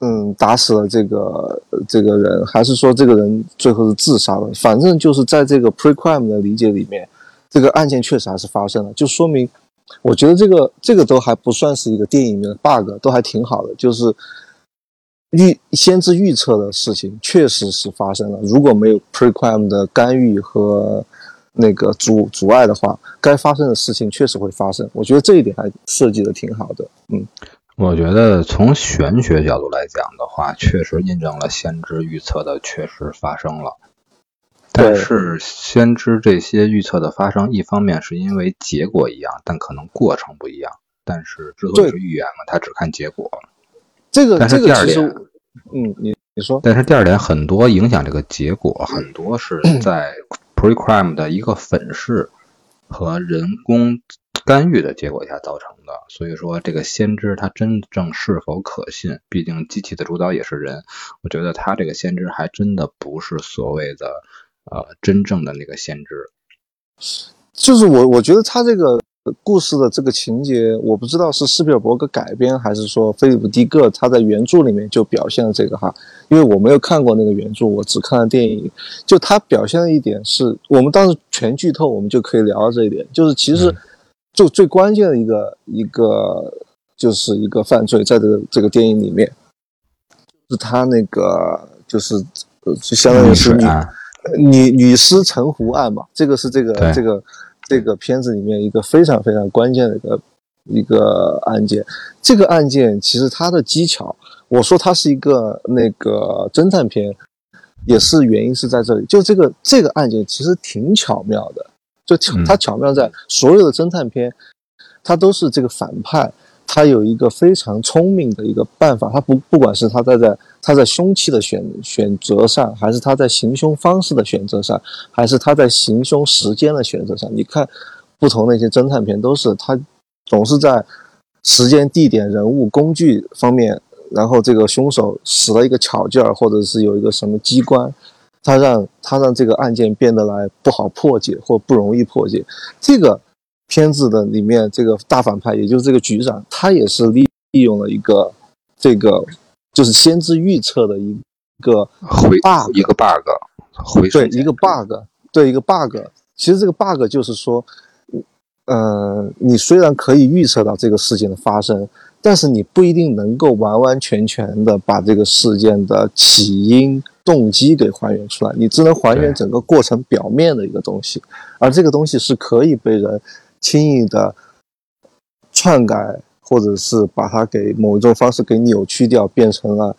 嗯，打死了这个这个人，还是说这个人最后是自杀了？反正就是在这个 pre-crime 的理解里面，这个案件确实还是发生了，就说明，我觉得这个这个都还不算是一个电影里面的 bug，都还挺好的。就是预先知预测的事情确实是发生了，如果没有 pre-crime 的干预和。那个阻阻碍的话，该发生的事情确实会发生。我觉得这一点还设计的挺好的。嗯，我觉得从玄学角度来讲的话，确实印证了先知预测的确实发生了。但是先知这些预测的发生，一方面是因为结果一样，但可能过程不一样。但是之所以是预言嘛，他只看结果。这个，但是第二点，嗯，你你说。但是第二点，很多影响这个结果，很多是 [clears throat] 在。Pre-crime 的一个粉饰和人工干预的结果下造成的，所以说这个先知他真正是否可信？毕竟机器的主导也是人，我觉得他这个先知还真的不是所谓的呃真正的那个先知。就是我，我觉得他这个。故事的这个情节，我不知道是斯皮尔伯格改编，还是说菲利普迪克他在原著里面就表现了这个哈。因为我没有看过那个原著，我只看了电影。就他表现的一点是，我们当时全剧透，我们就可以聊到这一点。就是其实就最关键的一个一个就是一个犯罪，在这个这个电影里面，是他那个就是呃，就相当于是女女女尸沉湖案嘛。这个是这个这个。这个片子里面一个非常非常关键的一个一个案件，这个案件其实它的技巧，我说它是一个那个侦探片，也是原因是在这里，就这个这个案件其实挺巧妙的，就它巧妙在所有的侦探片，它都是这个反派。他有一个非常聪明的一个办法，他不不管是他在在他在凶器的选选择上，还是他在行凶方式的选择上，还是他在行凶时间的选择上，你看不同的一些侦探片都是他总是在时间、地点、人物、工具方面，然后这个凶手使了一个巧劲儿，或者是有一个什么机关，他让他让这个案件变得来不好破解或不容易破解，这个。片子的里面这个大反派，也就是这个局长，他也是利利用了一个这个就是先知预测的一个 bug，一个 bug，回对一个 bug，对一个 bug。其实这个 bug 就是说，呃，你虽然可以预测到这个事件的发生，但是你不一定能够完完全全的把这个事件的起因、动机给还原出来，你只能还原整个过程表面的一个东西，而这个东西是可以被人。轻易的篡改，或者是把它给某一种方式给扭曲掉，变成了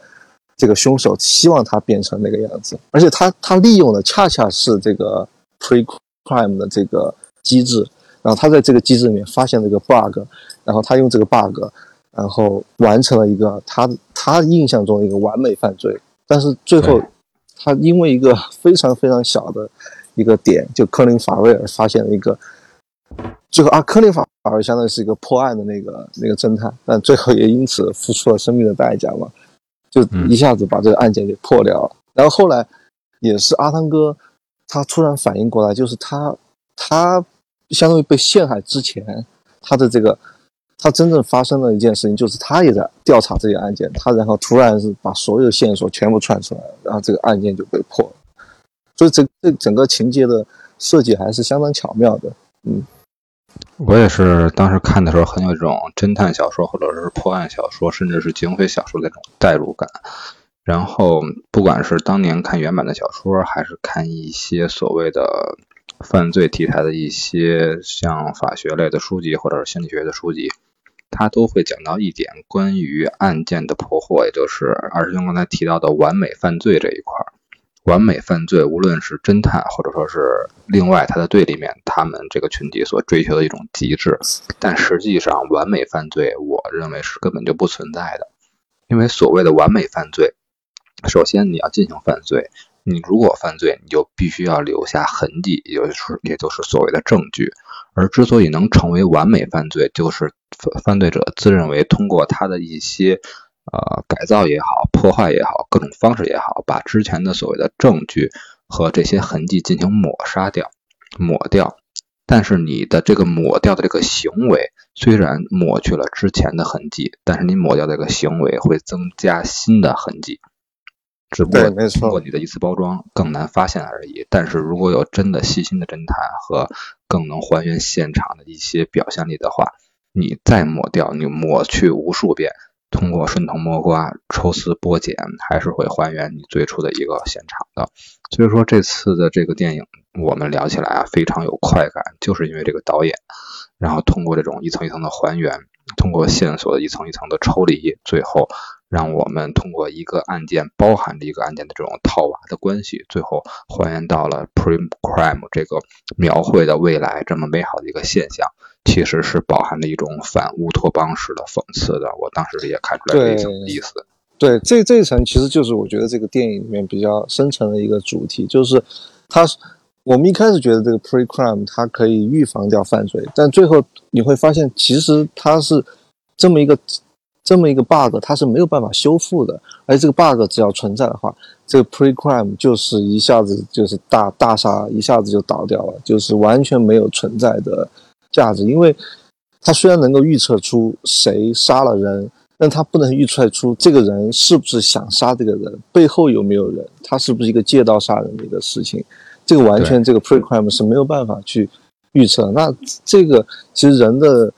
这个凶手希望他变成那个样子。而且他他利用的恰恰是这个 pre-crime 的这个机制，然后他在这个机制里面发现了一个 bug，然后他用这个 bug，然后完成了一个他他印象中的一个完美犯罪。但是最后他因为一个非常非常小的一个点，就科林法瑞尔发现了一个。最后，阿科林法反而相当于是一个破案的那个那个侦探，但最后也因此付出了生命的代价嘛，就一下子把这个案件给破掉了。然后后来也是阿汤哥，他突然反应过来，就是他他相当于被陷害之前，他的这个他真正发生了一件事情，就是他也在调查这个案件，他然后突然是把所有线索全部串出来，然后这个案件就被破了。所以这这整个情节的设计还是相当巧妙的，嗯。我也是当时看的时候，很有这种侦探小说，或者是破案小说，甚至是警匪小说那种代入感。然后，不管是当年看原版的小说，还是看一些所谓的犯罪题材的一些像法学类的书籍，或者是心理学的书籍，它都会讲到一点关于案件的破获，也就是二师兄刚才提到的完美犯罪这一块儿。完美犯罪，无论是侦探，或者说是另外他的队里面，他们这个群体所追求的一种极致。但实际上，完美犯罪，我认为是根本就不存在的。因为所谓的完美犯罪，首先你要进行犯罪，你如果犯罪，你就必须要留下痕迹，也就是也就是所谓的证据。而之所以能成为完美犯罪，就是犯犯罪者自认为通过他的一些。呃，改造也好，破坏也好，各种方式也好，把之前的所谓的证据和这些痕迹进行抹杀掉、抹掉。但是你的这个抹掉的这个行为，虽然抹去了之前的痕迹，但是你抹掉这个行为会增加新的痕迹，只不过通过你的一次包装更难发现而已。但是如果有真的细心的侦探和更能还原现场的一些表现力的话，你再抹掉，你抹去无数遍。通过顺藤摸瓜、抽丝剥茧，还是会还原你最初的一个现场的。所以说，这次的这个电影，我们聊起来啊，非常有快感，就是因为这个导演，然后通过这种一层一层的还原，通过线索的一层一层的抽离，最后让我们通过一个案件包含着一个案件的这种套娃的关系，最后还原到了 pre-crime 这个描绘的未来这么美好的一个现象。其实是饱含了一种反乌托邦式的讽刺的，我当时也看出来这一层意思。对，这这一层其实就是我觉得这个电影里面比较深层的一个主题，就是它我们一开始觉得这个 pre-crime 它可以预防掉犯罪，但最后你会发现，其实它是这么一个这么一个 bug，它是没有办法修复的。而这个 bug 只要存在的话，这个 pre-crime 就是一下子就是大大厦一下子就倒掉了，就是完全没有存在的。价值，因为它虽然能够预测出谁杀了人，但它不能预测出这个人是不是想杀这个人，背后有没有人，他是不是一个借刀杀人的一个事情，这个完全这个 pre-crime 是没有办法去预测。那这个其实人的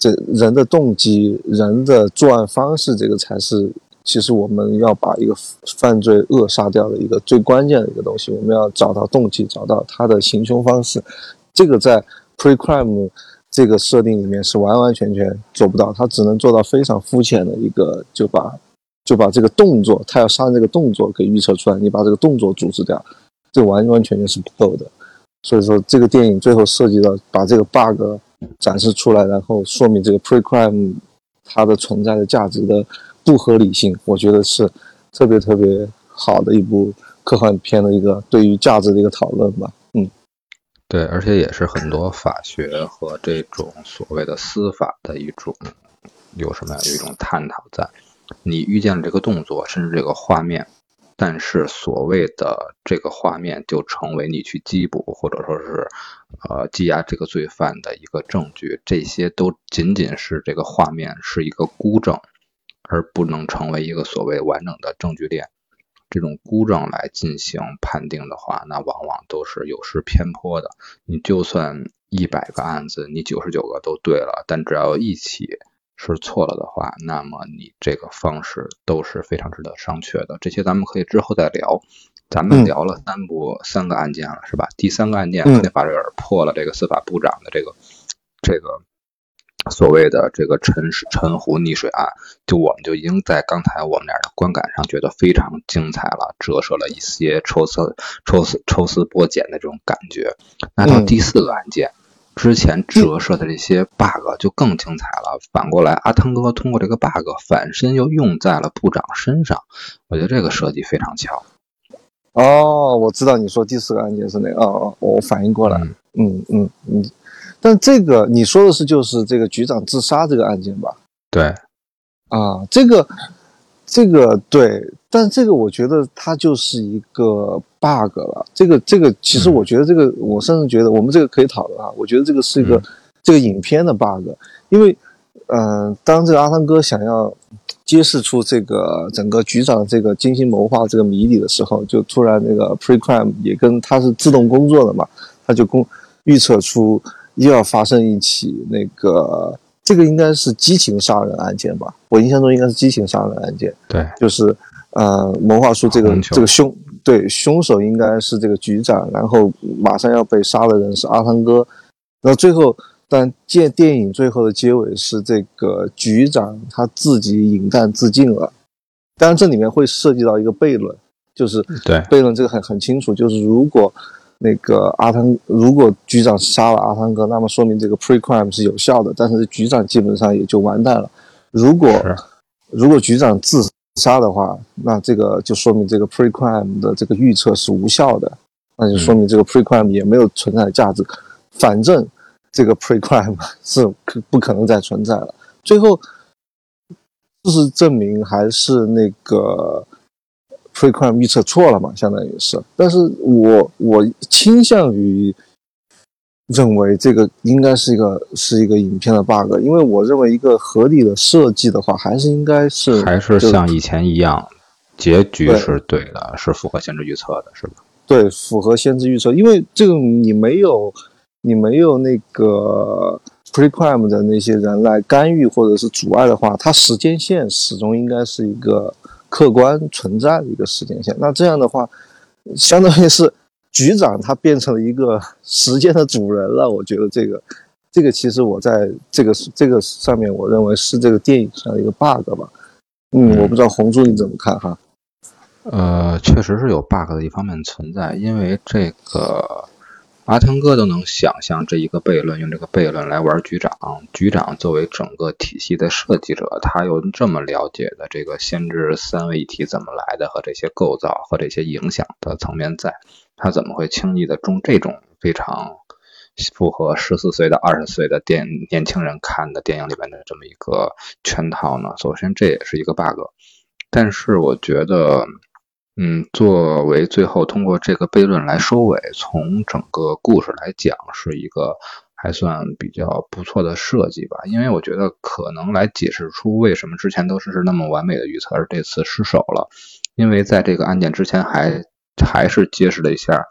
这人的动机、人的作案方式，这个才是其实我们要把一个犯罪扼杀掉的一个最关键的一个东西。我们要找到动机，找到他的行凶方式，这个在。Pre-crime 这个设定里面是完完全全做不到，他只能做到非常肤浅的一个，就把就把这个动作，他要杀人这个动作给预测出来，你把这个动作阻止掉，这完完全全是不够的。所以说，这个电影最后涉及到把这个 bug 展示出来，然后说明这个 Pre-crime 它的存在的价值的不合理性，我觉得是特别特别好的一部科幻片的一个对于价值的一个讨论吧。嗯对，而且也是很多法学和这种所谓的司法的一种有什么样有一种探讨在。你遇见了这个动作，甚至这个画面，但是所谓的这个画面就成为你去缉捕或者说是呃羁押这个罪犯的一个证据，这些都仅仅是这个画面是一个孤证，而不能成为一个所谓完整的证据链。这种孤证来进行判定的话，那往往都是有失偏颇的。你就算一百个案子，你九十九个都对了，但只要一起是错了的话，那么你这个方式都是非常值得商榷的。这些咱们可以之后再聊。咱们聊了三部三个案件了，是吧？第三个案件，肯定法瑞尔破了这个司法部长的这个这个。所谓的这个陈陈湖溺水案，就我们就已经在刚才我们俩的观感上觉得非常精彩了，折射了一些抽丝抽丝抽丝剥茧的这种感觉。那到第四个案件，之前折射的这些 bug 就更精彩了。反过来，阿汤哥通过这个 bug 反身又用在了部长身上，我觉得这个设计非常巧。哦，我知道你说第四个案件是哪个？哦哦，我反应过来。嗯嗯嗯。但这个你说的是就是这个局长自杀这个案件吧？对，啊，这个，这个对，但这个我觉得它就是一个 bug 了。这个这个其实我觉得这个我甚至觉得我们这个可以讨论啊。我觉得这个是一个这个影片的 bug，因为嗯，当这个阿汤哥想要揭示出这个整个局长这个精心谋划这个谜底的时候，就突然那个 pre crime 也跟他是自动工作的嘛，他就工预测出。又要发生一起那个，这个应该是激情杀人案件吧？我印象中应该是激情杀人案件。对，就是呃，谋划出这个这个凶对凶手应该是这个局长，然后马上要被杀的人是阿汤哥，那最后。但见电影最后的结尾是这个局长他自己饮弹自尽了，当然这里面会涉及到一个悖论，就是对悖论这个很很清楚，就是如果那个阿汤如果局长杀了阿汤哥，那么说明这个 pre crime 是有效的，但是局长基本上也就完蛋了。如果如果局长自杀的话，那这个就说明这个 pre crime 的这个预测是无效的，那就说明这个 pre crime 也没有存在的价值，反正。这个 pre crime [laughs] 是可不可能再存在了。最后，事实证明还是那个 pre crime 预测错了嘛，相当于是。但是我我倾向于认为这个应该是一个是一个影片的 bug，因为我认为一个合理的设计的话，还是应该是还是像以前一样，结局是对的，是符合先知预测的，是吧？对，符合先知预测，因为这个你没有。你没有那个 pre crime 的那些人来干预或者是阻碍的话，它时间线始终应该是一个客观存在的一个时间线。那这样的话，相当于是局长他变成了一个时间的主人了。我觉得这个，这个其实我在这个这个上面，我认为是这个电影上的一个 bug 吧。嗯，我不知道红珠你怎么看哈？呃，确实是有 bug 的一方面存在，因为这个。阿汤哥都能想象这一个悖论，用这个悖论来玩局长。局长作为整个体系的设计者，他又这么了解的这个先知三位一体怎么来的和这些构造和这些影响的层面，在他怎么会轻易的中这种非常符合十四岁到二十岁的电年轻人看的电影里面的这么一个圈套呢？首先这也是一个 bug，但是我觉得。嗯，作为最后通过这个悖论来收尾，从整个故事来讲，是一个还算比较不错的设计吧。因为我觉得可能来解释出为什么之前都是那么完美的预测，而这次失手了。因为在这个案件之前，还还是揭示了一下。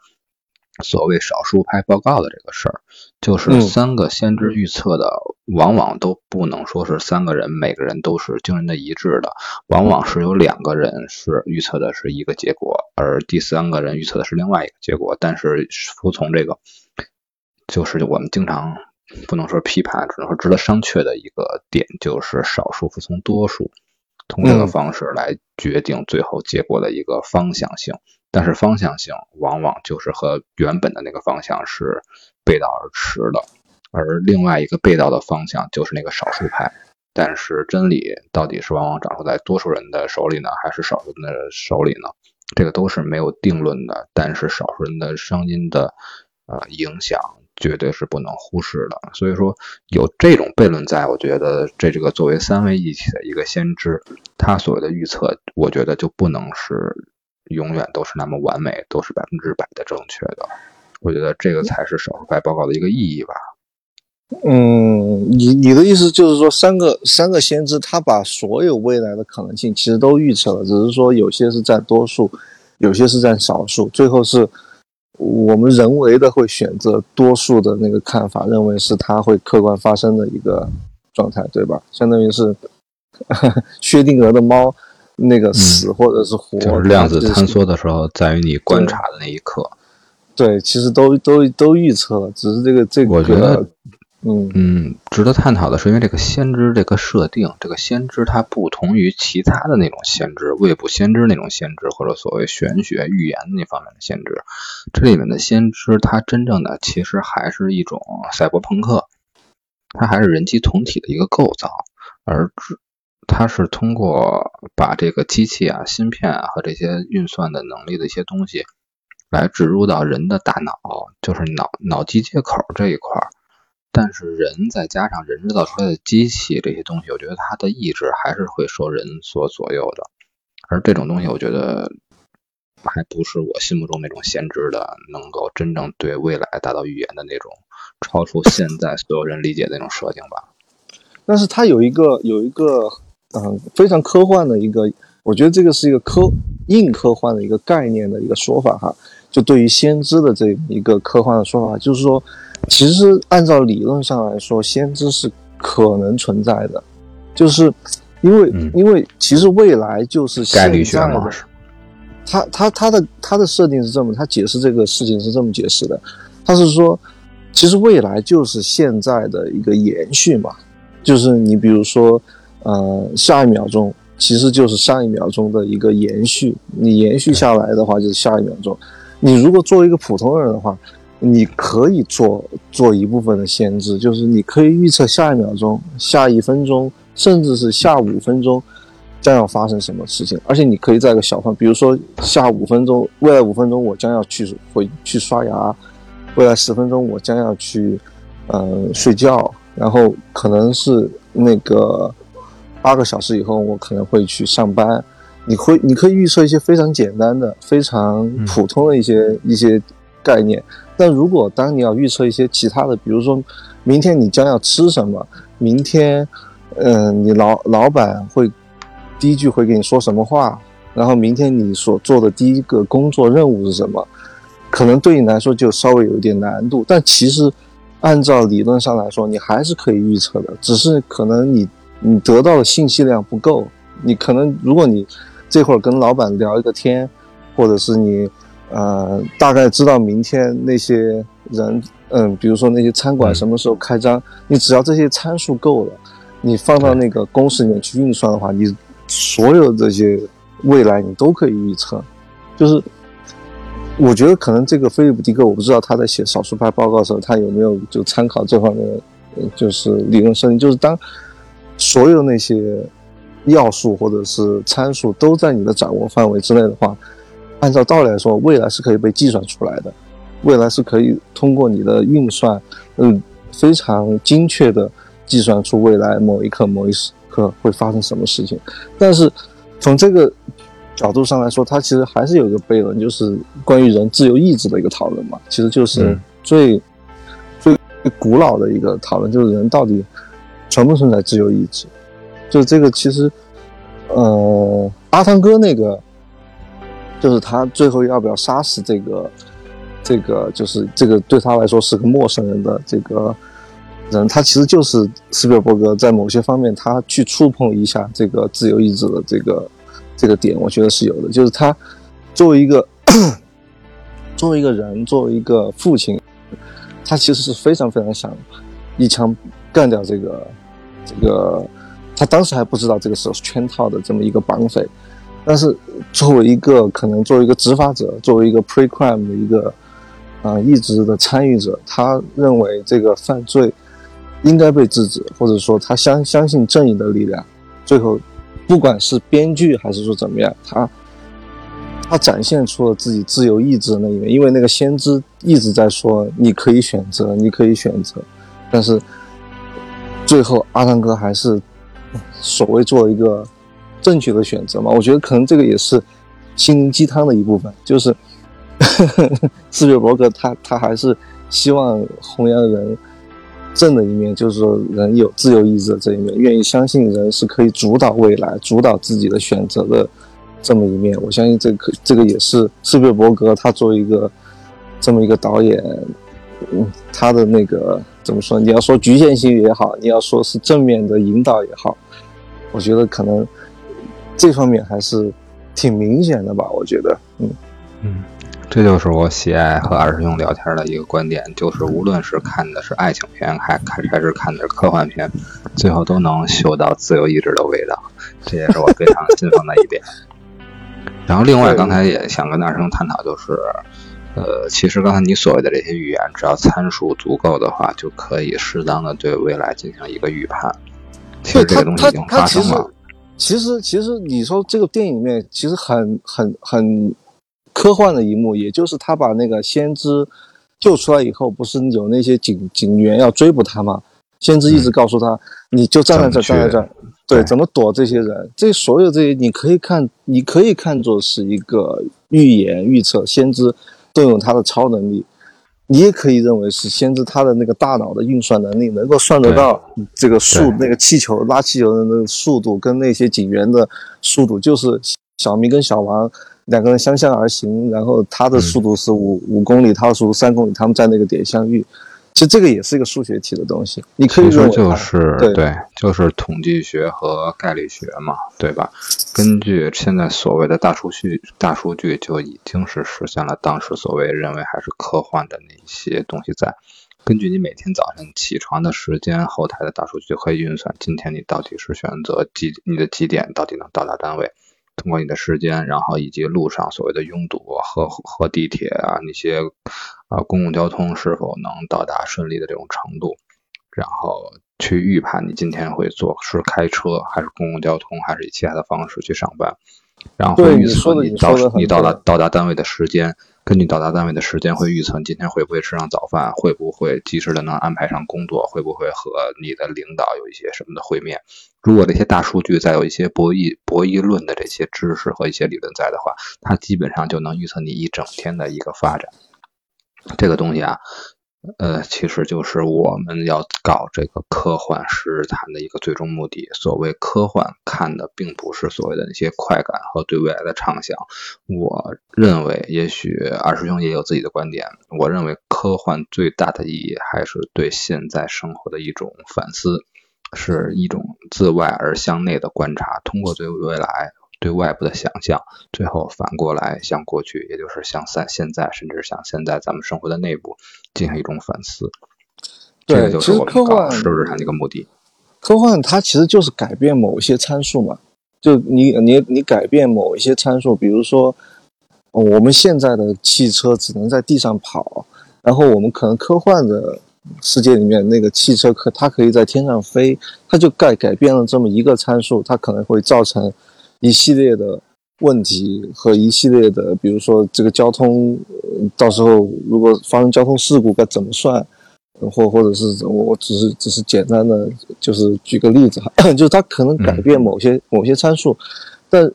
所谓少数派报告的这个事儿，就是三个先知预测的，往往都不能说是三个人，每个人都是惊人的一致的，往往是有两个人是预测的是一个结果，而第三个人预测的是另外一个结果。但是服从这个，就是我们经常不能说批判，只能说值得商榷的一个点，就是少数服从多数，通过这个方式来决定最后结果的一个方向性。但是方向性往往就是和原本的那个方向是背道而驰的，而另外一个背道的方向就是那个少数派。但是真理到底是往往掌握在多数人的手里呢，还是少数人的手里呢？这个都是没有定论的。但是少数人的声音的呃影响绝对是不能忽视的。所以说有这种悖论在，我觉得这这个作为三位一体的一个先知，他所谓的预测，我觉得就不能是。永远都是那么完美，都是百分之百的正确的。我觉得这个才是少数派报告的一个意义吧。嗯，你你的意思就是说，三个三个先知他把所有未来的可能性其实都预测了，只是说有些是占多数，有些是占少数，最后是我们人为的会选择多数的那个看法，认为是它会客观发生的一个状态，对吧？相当于是 [laughs] 薛定谔的猫。那个死或者是活，就是量子坍缩的时候，在于你观察的那一刻。对，其实都都都预测了，只是这个这个。我觉得，嗯嗯，值得探讨的是，因为这个先知这个设定，这个先知它不同于其他的那种先知，未卜先知那种先知，或者所谓玄学预言那方面的先知。这里面的先知，它真正的其实还是一种赛博朋克，它还是人机同体的一个构造，而。它是通过把这个机器啊、芯片啊和这些运算的能力的一些东西，来植入到人的大脑，就是脑脑机接口这一块儿。但是人再加上人制造出来的机器这些东西，我觉得它的意志还是会受人所左右的。而这种东西，我觉得还不是我心目中那种先知的，能够真正对未来达到预言的那种，超出现在所有人理解的那种设定吧。但是它有一个有一个。嗯，非常科幻的一个，我觉得这个是一个科硬科幻的一个概念的一个说法哈。就对于先知的这一个科幻的说法，就是说，其实按照理论上来说，先知是可能存在的，就是因为、嗯因为其实未来就是概率学嘛，他他他的他的设定是这么，他解释这个事情是这么解释的，他是说，其实未来就是现在的一个延续嘛，就是你比如说，呃，下一秒钟其实就是上一秒钟的一个延续，你延续下来的话就是下一秒钟，你如果作为一个普通人的话，你可以做做一部分的限制，就是你可以预测下一秒钟、下一分钟，甚至是下五分钟将要发生什么事情，而且你可以在一个小范，比如说下五分钟，未来五分钟我将要去回去刷牙，未来十分钟我将要去呃睡觉，然后可能是那个八个小时以后我可能会去上班。你会，你可以预测一些非常简单的、非常普通的一些、一些概念。但如果当你要预测一些其他的，比如说明天你将要吃什么，明天，嗯、你老老板会第一句会给你说什么话，然后明天你所做的第一个工作任务是什么，可能对你来说就稍微有一点难度。但其实按照理论上来说，你还是可以预测的，只是可能你你得到的信息量不够。你可能如果你这会儿跟老板聊一个天，或者是你呃大概知道明天那些人，嗯，比如说那些餐馆什么时候开张，你只要这些参数够了，你放到那个公式里面去运算的话，你所有这些未来你都可以预测。就是我觉得可能这个菲利普·迪克，我不知道他在写少数派报告的时候，他有没有就参考这方面的，呃就是理论设定，就是当所有那些要素或者是参数都在你的掌握范围之内的话，按照道理来说，未来是可以被计算出来的，未来是可以通过你的运算，嗯，非常精确的计算出未来某一刻某一时刻会发生什么事情。但是从这个角度上来说，它其实还是有一个悖论，就是关于人自由意志的一个讨论嘛，其实就是嗯。最、最古老的一个讨论，就是人到底存不存在自由意志。就这个其实，呃，阿汤哥那个，就是他最后要不要杀死这个，这个就是这个对他来说是个陌生人的这个人，他其实就是斯皮尔伯格在某些方面他去触碰一下这个自由意志的这个这个点，我觉得是有的。就是他作为一个 [clears throat] 作为一个人，作为一个父亲，他其实是非常非常想一枪干掉这个这个。他当时还不知道这个是圈套的这么一个绑匪，但是作为一个可能作为一个执法者，作为一个 pre crime 的一个啊、呃、一直的参与者，他认为这个犯罪应该被制止，或者说他相相信正义的力量。最后，不管是编剧还是说怎么样，他他展现出了自己自由意志的那一面，因为那个先知一直在说你可以选择，你可以选择，但是最后阿汤哥还是。所谓做一个正确的选择嘛，我觉得可能这个也是心灵鸡汤的一部分，就是 [laughs] 斯皮尔伯格他他还是希望弘扬人正的一面，就是说人有自由意志的这一面，愿意相信人是可以主导未来、主导自己的选择的这么一面。我相信这个这个也是斯皮尔伯格他作为一个这么一个导演，嗯，他的那个。怎么说？你要说局限性也好，你要说是正面的引导也好，我觉得可能这方面还是挺明显的吧。我觉得，嗯嗯，这就是我喜爱和二师兄聊天的一个观点，就是无论是看的是爱情片，还还还是看的是科幻片，最后都能嗅到自由意志的味道，这也是我非常欣赏的一点。[laughs] 然后，另外刚才也想跟二师兄探讨，就是。呃，其实刚才你所谓的这些预言，只要参数足够的话，就可以适当的对未来进行一个预判。其实这个东西已经发生了。其实，其实你说这个电影里面其实很很很科幻的一幕，也就是他把那个先知救出来以后，不是有那些警警员要追捕他吗？先知一直告诉他，嗯、你就站在这，站在这。对，怎么躲这些人？这所有这些，你可以看，你可以看作是一个预言、预测，先知。都有他的超能力，你也可以认为是先知他的那个大脑的运算能力能够算得到这个速那个气球拉气球的那个速度跟那些警员的速度，就是小明跟小王两个人相向而行，然后他的速度是五五公里，他的速度三公里，他们在那个点相遇，其实这个也是一个数学题的东西，你可以其实认为它就是对对，就是统计学和概率学嘛，对吧？根据现在所谓的大数据，大数据就已经是实现了当时所谓认为还是科幻的那些东西在。根据你每天早上起床的时间，后台的大数据就可以运算今天你到底是选择几你的几点到底能到达单位，通过你的时间，然后以及路上所谓的拥堵和和地铁啊那些啊公共交通是否能到达顺利的这种程度，然后去预判你今天会坐是开车还是公共交通还是以其他的方式去上班，然后预测你你到你到达到达单位的时间，根据到达单位的时间会预测今天会不会吃上早饭，会不会及时的能安排上工作，会不会和你的领导有一些什么的会面。如果这些大数据再有一些博弈博弈论的这些知识和一些理论在的话，它基本上就能预测你一整天的一个发展。这个东西啊，呃，其实就是我们要搞这个科幻实日谈的一个最终目的。所谓科幻，看的并不是所谓的那些快感和对未来的畅想。我认为，也许二师兄也有自己的观点。我认为，科幻最大的意义还是对现在生活的一种反思，是一种自外而向内的观察，通过对未来。对外部的想象，最后反过来向过去，也就是向现现在，甚至向现在咱们生活的内部进行一种反思。这对个就是科幻搞实日谈的一个目的。科幻它其实就是改变某一些参数嘛，就你你你改变某一些参数，比如说、呃我们现在的汽车只能在地上跑，然后我们可能科幻的世界里面那个汽车可它可以在天上飞，它就改改变了这么一个参数，它可能会造成一系列的问题和一系列的，比如说这个交通，呃到时候如果发生交通事故该怎么算？或或者是我我只是只是简单的就是举个例子哈，[coughs] 就是它可能改变某些、某些参数，但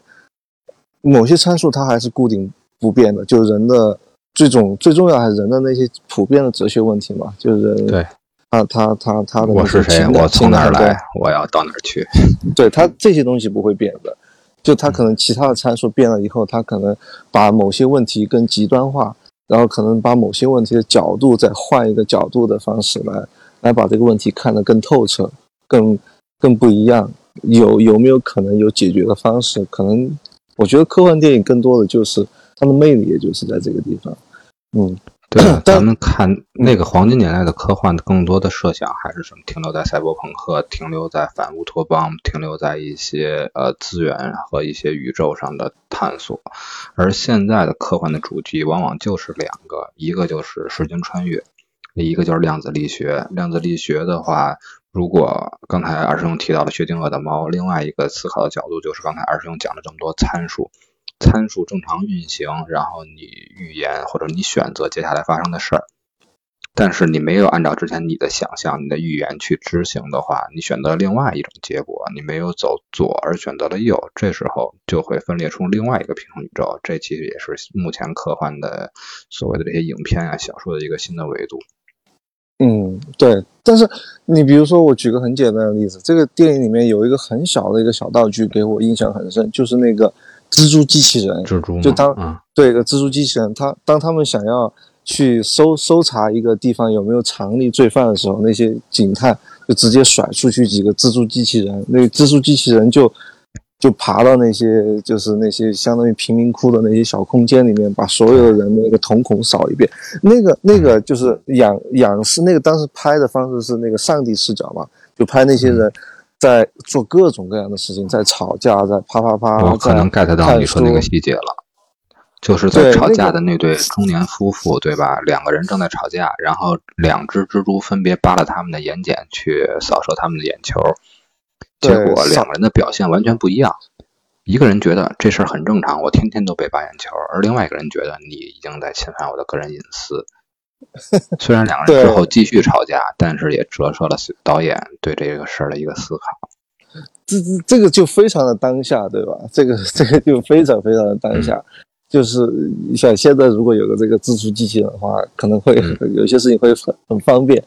某些参数它还是固定不变的，就是人的最重最重要还是人的那些普遍的哲学问题嘛，就是人对，他他他他的我是谁？我从哪儿来？我要到哪儿去？[laughs] 对他这些东西不会变的，就它可能其他的参数变了以后，它可能把某些问题更极端化，然后可能把某些问题的角度再换一个角度的方式来来把这个问题看得更透彻、更更不一样。有有没有可能有解决的方式？可能我觉得科幻电影更多的就是它的魅力，也就是在这个地方。嗯，对啊，咱们看那个黄金年代的科幻，更多的设想还是什么？停留在赛博朋克，停留在反乌托邦，停留在一些呃资源和一些宇宙上的探索。而现在的科幻的主题往往就是两个，一个就是时间穿越，一个就是量子力学。量子力学的话，如果刚才二师兄提到了薛定谔的猫，另外一个思考的角度就是刚才二师兄讲了这么多参数。参数正常运行，然后你预言或者你选择接下来发生的事儿，但是你没有按照之前你的想象、你的预言去执行的话，你选择另外一种结果，你没有走左而选择了右，这时候就会分裂出另外一个平行宇宙。这其实也是目前科幻的所谓的这些影片啊、小说的一个新的维度。嗯，对。但是你比如说，我举个很简单的例子，这个电影里面有一个很小的一个小道具，给我印象很深，就是那个蜘蛛机器人。蜘蛛就当嗯对，一个蜘蛛机器人，他当他们想要去搜搜查一个地方有没有藏匿罪犯的时候，那些警探就直接甩出去几个蜘蛛机器人，那个蜘蛛机器人就就爬到那些就是那些相当于贫民窟的那些小空间里面，把所有的人的那个瞳孔扫一遍。那个那个就是仰仰视，那个当时拍的方式是那个上帝视角嘛，就拍那些人在做各种各样的事情，在吵架，在啪啪啪，我可能 get 到你说那个细节了，就是在吵架的那对中年夫妇，对吧？两个人正在吵架，然后两只蜘蛛分别扒了他们的眼睑去扫射他们的眼球，结果两个人的表现完全不一样。一个人觉得这事儿很正常，我天天都被扒眼球，而另外一个人觉得你已经在侵犯我的个人隐私。[laughs] 虽然两个人之后继续吵架，但是也折射了导演对这个事儿的一个思考。这这这个就非常的当下，对吧？这个这个就非常非常的当下。就是像现在如果有个这个自助机器人的话，可能会、[laughs] 有些事情会很很方便，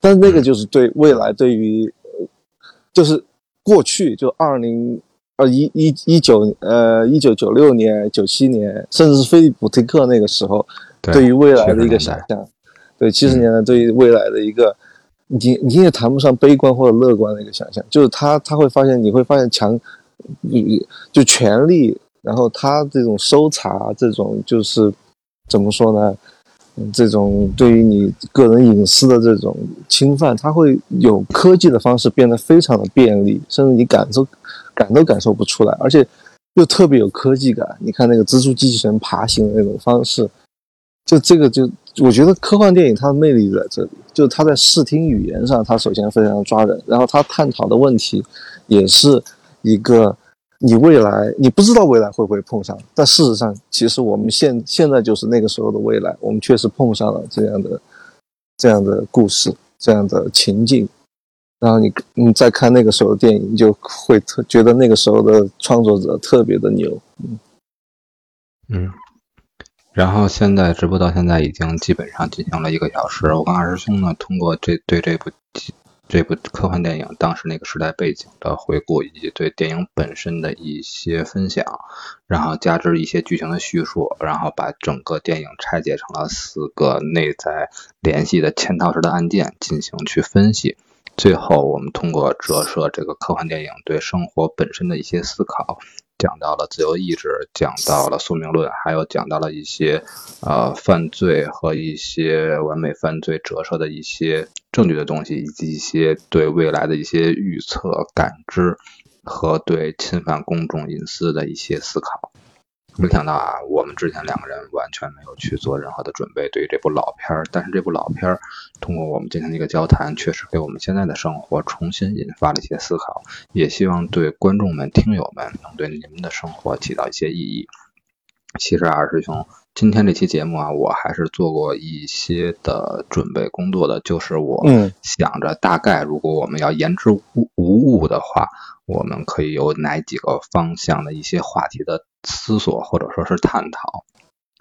但是那个就是对未来对于，呃就是过去就二零二一一一九呃一九九六年九七年，甚至是菲利普·迪克那个时候，对于未来的一个想象。对七十年代对于未来的一个，你你也谈不上悲观或者乐观的一个想象，就是他他会发现你会发现强，就权力，然后他这种搜查这种就是怎么说呢？这种对于你个人隐私的这种侵犯，它会有科技的方式变得非常的便利，甚至你感受感都感受不出来，而且又特别有科技感。你看那个蜘蛛机器人爬行的那种方式，就这个就我觉得科幻电影它的魅力在这里，就是它在视听语言上，它首先非常抓人，然后它探讨的问题也是一个。你未来你不知道未来会不会碰上，但事实上，其实我们现现在就是那个时候的未来，我们确实碰上了这样的这样的故事，这样的情境。然后你你再看那个时候的电影，就会特觉得那个时候的创作者特别的牛。嗯。然后现在直播到现在已经基本上进行了一个小时，我跟二师兄呢通过这对这部。这部科幻电影当时那个时代背景的回顾，以及对电影本身的一些分享，然后加之一些剧情的叙述，然后把整个电影拆解成了四个内在联系的嵌套式的案件进行去分析。最后，我们通过折射这个科幻电影对生活本身的一些思考。讲到了自由意志，讲到了宿命论，还有讲到了一些呃犯罪和一些完美犯罪折射的一些证据的东西，以及一些对未来的一些预测、感知和对侵犯公众隐私的一些思考。没想到啊，我们之前两个人完全没有去做任何的准备，对于这部老片儿。但是这部老片儿，通过我们今天的一个交谈，确实给我们现在的生活重新引发了一些思考。也希望对观众们、听友们，能对你们的生活起到一些意义。其实二师兄，今天这期节目啊，我还是做过一些的准备工作的，就是我想着大概，如果我们要言之无无物的话。我们可以有哪几个方向的一些话题的思索或者说是探讨，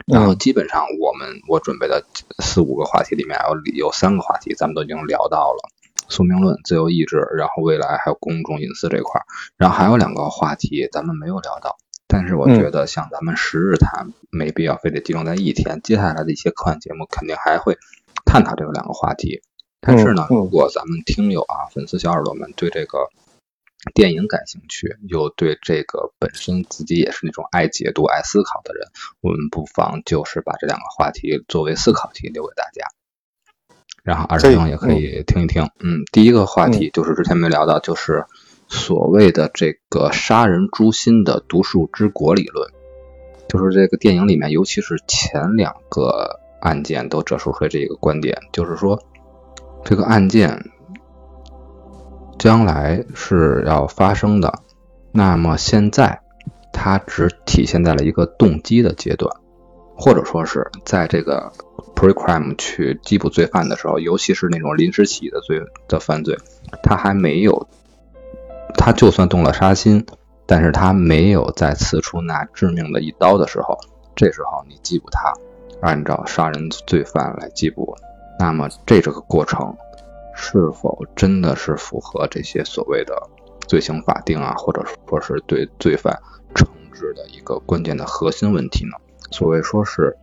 然后基本上我们我准备的四五个话题里面有有三个话题咱们都已经聊到了宿命论、自由意志，然后未来还有公众隐私这块儿，然后还有两个话题咱们没有聊到，但是我觉得像咱们十日谈没必要非得集中在一天，接下来的一些科幻节目肯定还会探讨这个两个话题，但是呢，如果咱们听友啊粉丝小耳朵们对这个。电影感兴趣，又对这个本身自己也是那种爱解读、爱思考的人，我们不妨就是把这两个话题作为思考题留给大家，然后二师兄也可以听一听。嗯，第一个话题就是之前没聊到，就是所谓的这个杀人诛心的毒树之国理论，就是这个电影里面，尤其是前两个案件都折射出来这个观点，就是说这个案件。将来是要发生的，那么现在它只体现在了一个动机的阶段，或者说是在这个 pre-crime 去缉捕罪犯的时候，尤其是那种临时起意的罪的犯罪，他还没有，他就算动了杀心，但是他没有再刺出那致命的一刀的时候，这时候你缉捕他，按照杀人罪犯来缉捕，那么这这个过程。是否真的是符合这些所谓的罪行法定啊，或者说是对罪犯惩治的一个关键的核心问题呢？所谓说是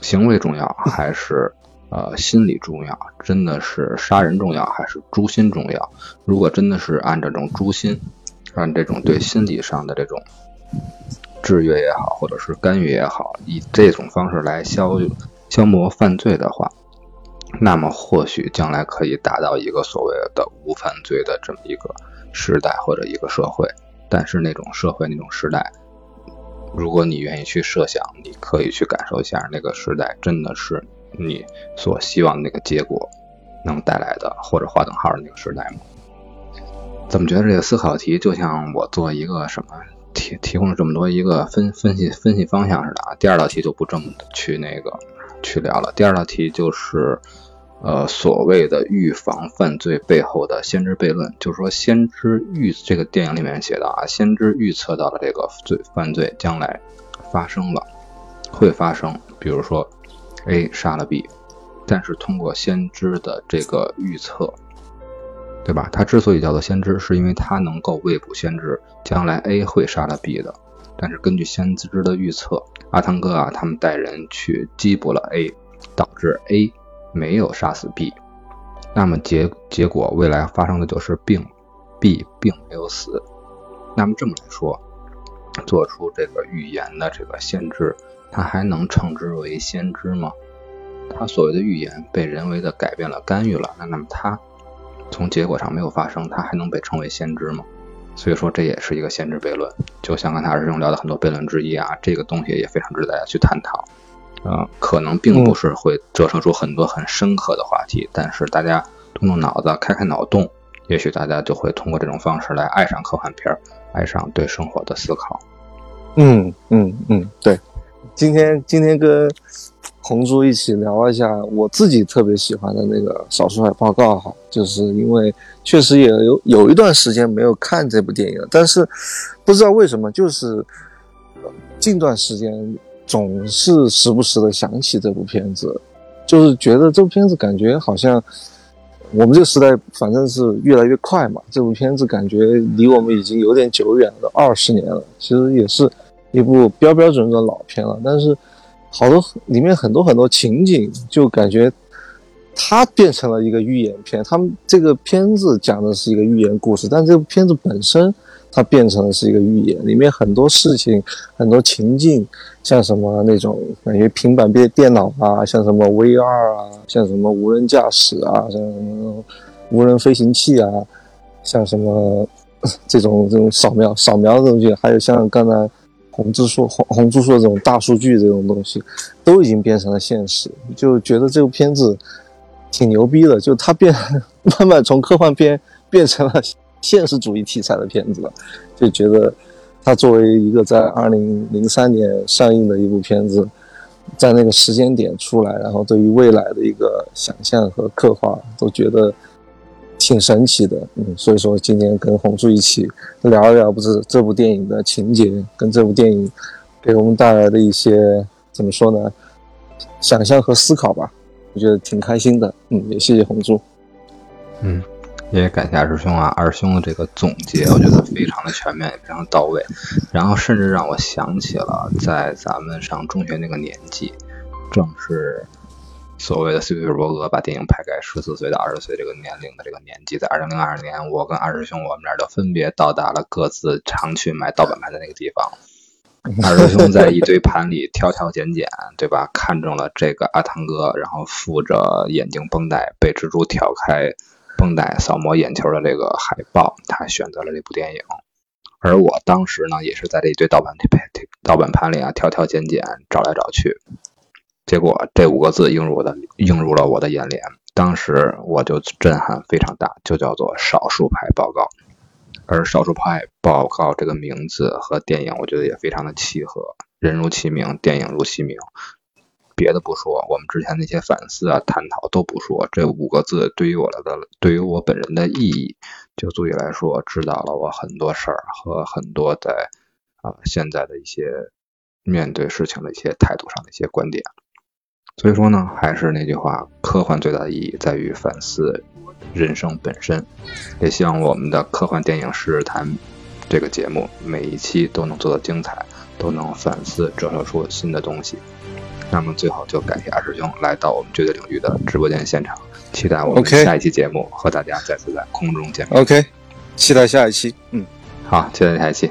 行为重要还是呃心理重要？真的是杀人重要还是诛心重要？如果真的是按这种诛心，按这种对心理上的这种制约也好，或者是干预也好，以这种方式来消消磨犯罪的话。那么或许将来可以达到一个所谓的无犯罪的这么一个时代或者一个社会，但是那种社会那种时代，如果你愿意去设想，你可以去感受一下那个时代真的是你所希望那个结果能带来的或者划等号的那个时代吗？怎么觉得这个思考题就像我做一个什么提提供了这么多一个分分析分析方向似的啊？第二道题就不这么去那个去聊了，第二道题就是。呃，所谓的预防犯罪背后的先知悖论，就是说，先知预这个电影里面写的啊，先知预测到了这个罪犯罪将来发生了，会发生。比如说，A 杀了 B，但是通过先知的这个预测，对吧？他之所以叫做先知，是因为他能够未卜先知将来 A 会杀了 B 的。但是根据先知的预测，阿汤哥啊，他们带人去缉捕了 A，导致 A。没有杀死 B，那么结结果未来发生的就是病，B 并没有死。那么这么来说，做出这个预言的这个先知，他还能称之为先知吗？他所谓的预言被人为的改变了、干预了，那那么他从结果上没有发生，他还能被称为先知吗？所以说这也是一个先知悖论，就像刚才二师兄聊的很多悖论之一啊，这个东西也非常值得大家去探讨。呃，可能并不是会折射出很多很深刻的话题，但是大家动动脑子、开开脑洞，也许大家就会通过这种方式来爱上科幻片，爱上对生活的思考。嗯嗯嗯，对。今天今天跟红珠一起聊一下我自己特别喜欢的那个《少数派报告》哈，就是因为确实也有有一段时间没有看这部电影了，但是不知道为什么，就是近段时间。总是时不时的想起这部片子，就是觉得这部片子感觉好像我们这个时代反正是越来越快嘛。这部片子感觉离我们已经有点久远了，二十年了。其实也是一部标标准准的老片了，但是好多里面很多很多情景，就感觉它变成了一个寓言片。他们这个片子讲的是一个寓言故事，但这部片子本身。它变成的是一个预言，里面很多事情、很多情境，像什么那种感觉平板变电脑啊，像什么 VR 啊，像什么无人驾驶啊，像什么无人飞行器啊，像什么 [laughs] 这种这种扫描扫描的东西，还有像刚才红珠说红红珠说这种大数据这种东西，都已经变成了现实，就觉得这部片子挺牛逼的，就它变 [laughs] 慢慢从科幻片变成了。现实主义题材的片子了，就觉得它作为一个在二零零三年上映的一部片子，在那个时间点出来，然后对于未来的一个想象和刻画，都觉得挺神奇的。嗯，所以说今天跟红柱一起聊一聊，不是这部电影的情节，跟这部电影给我们带来的一些怎么说呢？想象和思考吧，我觉得挺开心的。嗯，也谢谢红柱。嗯。也感谢二师兄啊，二师兄的这个总结，我觉得非常的全面，也非常到位。然后甚至让我想起了在咱们上中学那个年纪，正是所谓的斯皮尔伯格把电影拍给十四岁到二十岁这个年龄的这个年纪。在二零零二年，我跟二师兄我们俩都分别到达了各自常去买盗版盘的那个地方。[laughs] 二师兄在一堆盘里挑挑拣拣，对吧？看中了这个阿汤哥，然后附着眼睛绷带被蜘蛛挑开。绷带扫磨眼球的这个海报，他选择了这部电影，而我当时呢，也是在这一堆盗版盘、盗版盘里啊，挑挑拣拣，找来找去，结果这五个字映入我的映入了我的眼帘，当时我就震撼非常大，就叫做《少数派报告》，而《少数派报告》这个名字和电影，我觉得也非常的契合，人如其名，电影如其名。别的不说，我们之前那些反思啊、探讨都不说，这五个字对于我的对于我本人的意义，就足以来说指导了我很多事儿和很多在啊现在的一些面对事情的一些态度上的一些观点。所以说呢，还是那句话，科幻最大的意义在于反思人生本身。也希望我们的科幻电影日谈这个节目每一期都能做到精彩，都能反思折射出新的东西。那么最后就感谢二师兄来到我们绝对领域的直播间现场，期待我们下一期节目和大家再次在空中见面。OK，期待下一期。嗯，好，期待下一期。